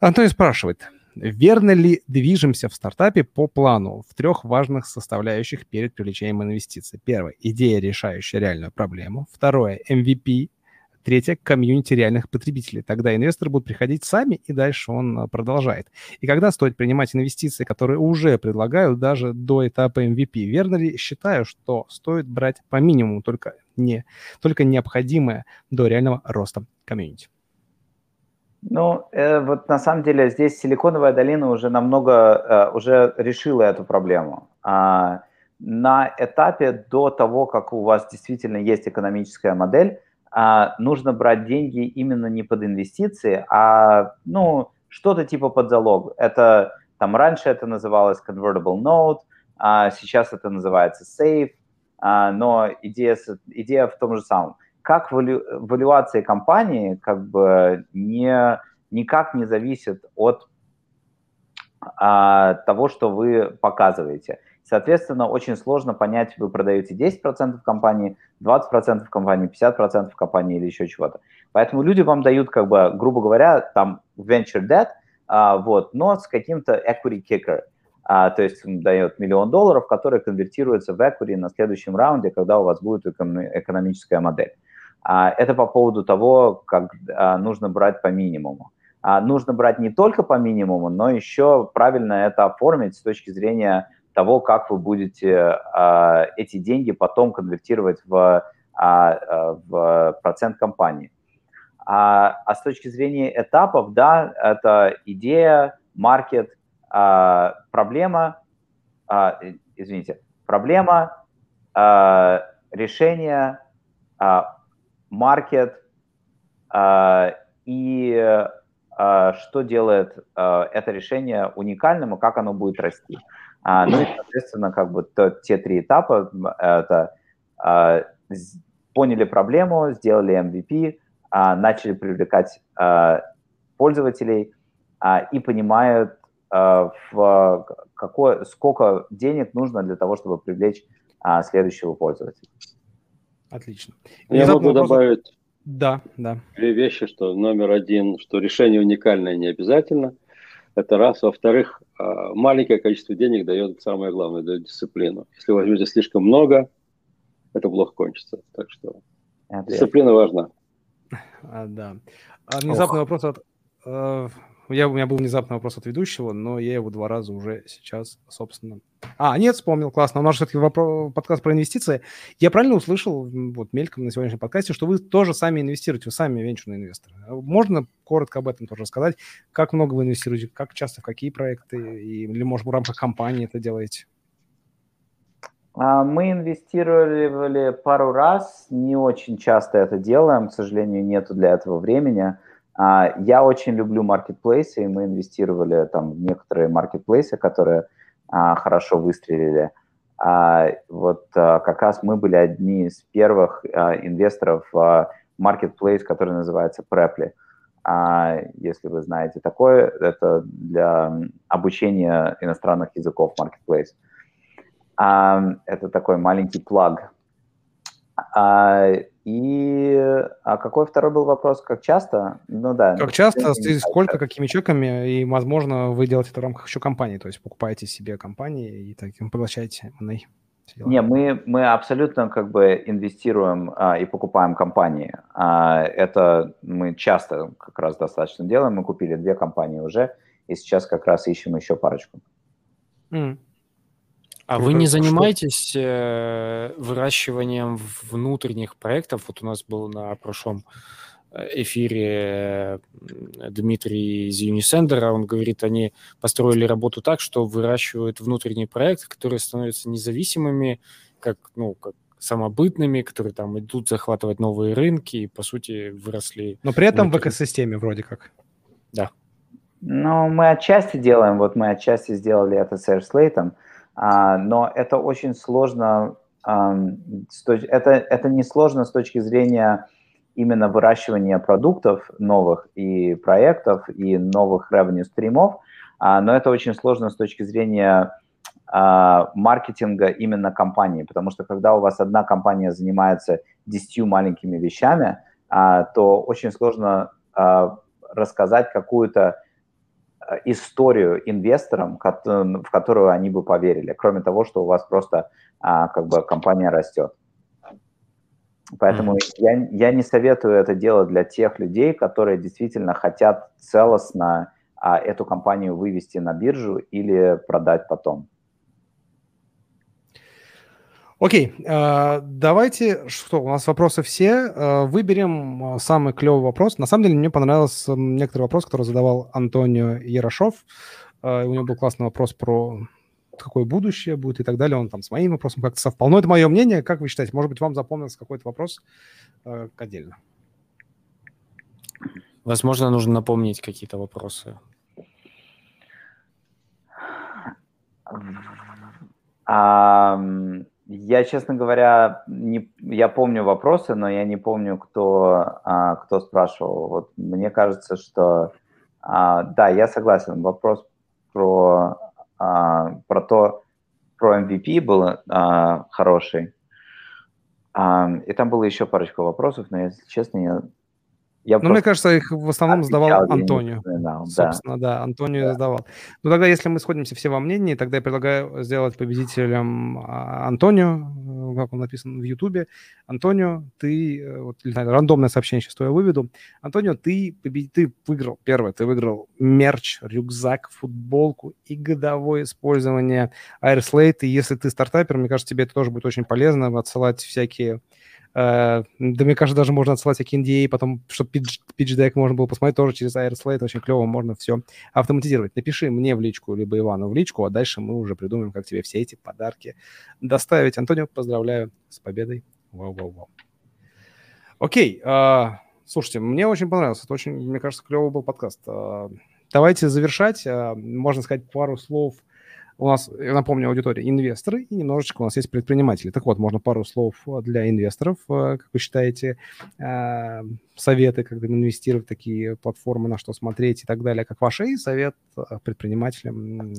Антонио спрашивает, верно ли движемся в стартапе по плану в трех важных составляющих перед привлечением инвестиций? Первое – идея, решающая реальную проблему. Второе – MVP, Третье – комьюнити реальных потребителей. Тогда инвесторы будут приходить сами, и дальше он а, продолжает. И когда стоит принимать инвестиции, которые уже предлагают даже до этапа MVP? Верно ли считаю, что стоит брать по минимуму только, не, только необходимое до реального роста комьюнити? Ну, э, вот на самом деле здесь Силиконовая долина уже намного, э, уже решила эту проблему. А, на этапе до того, как у вас действительно есть экономическая модель, нужно брать деньги именно не под инвестиции, а ну, что-то типа под залог. Это там раньше это называлось convertible note, а сейчас это называется safe, а, но идея, идея в том же самом. Как валю, валюация компании как бы не, никак не зависит от а, того, что вы показываете. Соответственно, очень сложно понять, вы продаете 10% компании, 20% компании, 50% компании или еще чего-то. Поэтому люди вам дают, как бы, грубо говоря, там venture debt, а, вот, но с каким-то equity kicker. А, то есть он дает миллион долларов, который конвертируется в equity на следующем раунде, когда у вас будет экономическая модель. А, это по поводу того, как а, нужно брать по минимуму. А, нужно брать не только по минимуму, но еще правильно это оформить с точки зрения того, как вы будете а, эти деньги потом конвертировать в, а, в процент компании. А, а с точки зрения этапов, да, это идея, маркет, а, проблема, а, извините, проблема, а, решение, а, маркет а, и что делает это решение уникальным и как оно будет расти. А, ну и, соответственно, как бы то, те три этапа, это а, поняли проблему, сделали MVP, а, начали привлекать а, пользователей а, и понимают, а, в какое, сколько денег нужно для того, чтобы привлечь а, следующего пользователя. Отлично. Я могу вопрос... добавить да, да. две вещи, что номер один, что решение уникальное не обязательно – это раз. Во-вторых, маленькое количество денег дает самое главное, дает дисциплину. Если возьмете слишком много, это плохо кончится. Так что дисциплина важна. А, да. А внезапный Ох. вопрос от э, я, у меня был внезапный вопрос от ведущего, но я его два раза уже сейчас, собственно... А, нет, вспомнил, классно. У нас все-таки вопрос, подкаст про инвестиции. Я правильно услышал, вот мельком на сегодняшнем подкасте, что вы тоже сами инвестируете, вы сами венчурные инвесторы. Можно коротко об этом тоже рассказать? Как много вы инвестируете, как часто, в какие проекты, или, может, в рамках компании это делаете? А, мы инвестировали пару раз, не очень часто это делаем, к сожалению, нету для этого времени. А, я очень люблю маркетплейсы, и мы инвестировали там в некоторые маркетплейсы, которые а, хорошо выстрелили. А, вот как раз мы были одни из первых инвесторов в marketplace, который называется Preply. Если вы знаете такое, это для обучения иностранных языков marketplace. Это такой маленький плаг а, и а какой второй был вопрос? Как часто? Ну да. Как часто, сколько, какими чеками, и, возможно, вы делаете это в рамках еще компании, то есть покупаете себе компании и таким поглощаете M&A. Не, мы, мы абсолютно как бы инвестируем а, и покупаем компании. А, это мы часто как раз достаточно делаем. Мы купили две компании уже, и сейчас как раз ищем еще парочку. Mm. А вы не занимаетесь э, выращиванием внутренних проектов? Вот у нас был на прошлом э, эфире Дмитрий из Unisender, он говорит, они построили работу так, что выращивают внутренние проекты, которые становятся независимыми, как, ну, как самобытными, которые там идут захватывать новые рынки и, по сути, выросли. Но при этом внутри. в экосистеме вроде как. Да. Ну, мы отчасти делаем, вот мы отчасти сделали это с AirSlate, но это очень сложно, это, это не сложно с точки зрения именно выращивания продуктов новых и проектов и новых revenue стримов, а, но это очень сложно с точки зрения а, маркетинга именно компании, потому что когда у вас одна компания занимается десятью маленькими вещами, а, то очень сложно а, рассказать какую-то историю инвесторам, в которую они бы поверили, кроме того, что у вас просто как бы компания растет. Поэтому mm-hmm. я, я не советую это делать для тех людей, которые действительно хотят целостно а, эту компанию вывести на биржу или продать потом. Окей, э, давайте, что, у нас вопросы все. Э, выберем э, самый клевый вопрос. На самом деле мне понравился некоторый вопрос, который задавал Антонио Ярошов. У него был классный вопрос про какое будущее будет и так далее. Он там с моим вопросом как-то совпал. Но это мое мнение. Как вы считаете, может быть, вам запомнился какой-то вопрос отдельно? Возможно, нужно напомнить какие-то вопросы. Um... Я, честно говоря, не, я помню вопросы, но я не помню, кто, а, кто спрашивал. Вот мне кажется, что а, да, я согласен. Вопрос про, а, про то, про MVP был а, хороший. А, и там было еще парочка вопросов, но, если честно, я я ну, мне кажется, их в основном отвечал, задавал Антонио. Собственно, да, да Антонио да. задавал. Ну, тогда, если мы сходимся все во мнении, тогда я предлагаю сделать победителем а, Антонио, э, как он написан в Ютубе. Антонио, ты, э, вот, рандомное сообщение сейчас я выведу. Антонио, ты, побед... ты выиграл, первое, ты выиграл мерч, рюкзак, футболку и годовое использование Airslate. И если ты стартапер, мне кажется, тебе это тоже будет очень полезно, отсылать всякие да, мне кажется, даже можно отсылать всякие NDA, потом, чтобы deck можно было посмотреть тоже через Airslate, очень клево, можно все автоматизировать. Напиши мне в личку, либо Ивану в личку, а дальше мы уже придумаем, как тебе все эти подарки доставить. Антонио, поздравляю с победой. Вау-вау-вау. Окей, uh, слушайте, мне очень понравился, это очень, мне кажется, клевый был подкаст. Uh, давайте завершать, можно сказать пару слов у нас, я напомню, аудитория инвесторы и немножечко у нас есть предприниматели. Так вот, можно пару слов для инвесторов, э, как вы считаете, э, советы, как инвестировать в такие платформы, на что смотреть и так далее, как ваши, и совет э, предпринимателям,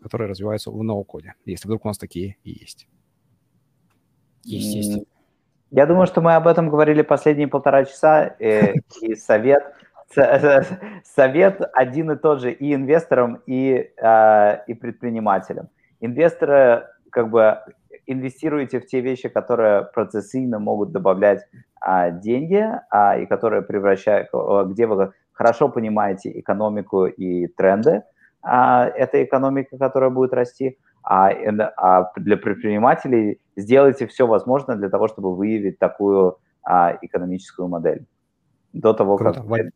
которые развиваются в ноу-коде, если вдруг у нас такие и есть. Есть, есть. Я думаю, что мы об этом говорили последние полтора часа, и совет совет один и тот же и инвесторам, и, э, и предпринимателям. Инвесторы как бы инвестируете в те вещи, которые процессийно могут добавлять а, деньги, а, и которые превращают, где вы хорошо понимаете экономику и тренды а, этой экономики, которая будет расти, а, а для предпринимателей сделайте все возможное для того, чтобы выявить такую а, экономическую модель до того, Круто. как... Вадим.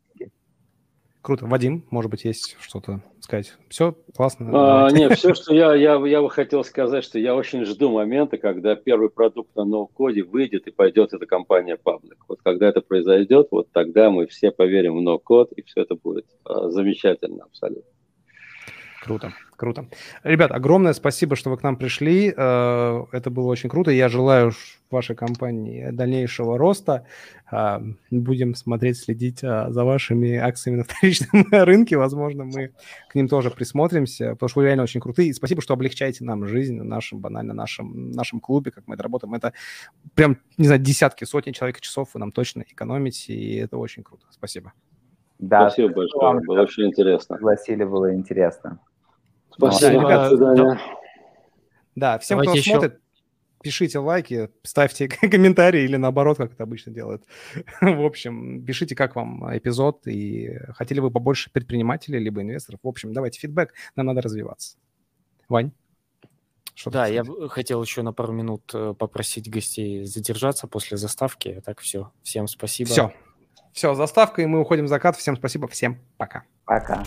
Круто. Вадим, может быть, есть что-то сказать? Все, классно. А, нет, все, что я, я, я бы хотел сказать, что я очень жду момента, когда первый продукт на ноу-коде выйдет и пойдет эта компания паблик. Вот когда это произойдет, вот тогда мы все поверим в ноу-код, и все это будет а, замечательно абсолютно. Круто, круто. Ребят, огромное спасибо, что вы к нам пришли. Э, это было очень круто. Я желаю вашей компании дальнейшего роста. Э, будем смотреть, следить э, за вашими акциями на вторичном рынке. Возможно, мы к ним тоже присмотримся, потому что вы реально очень крутые. И спасибо, что облегчаете нам жизнь, нашем, банально, нашем, нашем клубе, как мы это работаем. Это прям, не знаю, десятки, сотни человек часов вы нам точно экономите, и это очень круто. Спасибо. Да, спасибо большое, вам, было очень интересно. Пригласили, было интересно. Спасибо, да, ребят, да. всем, Давайте кто еще... смотрит, пишите лайки, ставьте комментарии или наоборот, как это обычно делают. В общем, пишите, как вам эпизод, и хотели бы побольше предпринимателей либо инвесторов. В общем, давайте фидбэк, нам надо развиваться. Вань? Что да, я хотел еще на пару минут э, попросить гостей задержаться после заставки. Так, все. Всем спасибо. Все. Все, заставка, и мы уходим в закат. Всем спасибо, всем пока. Пока.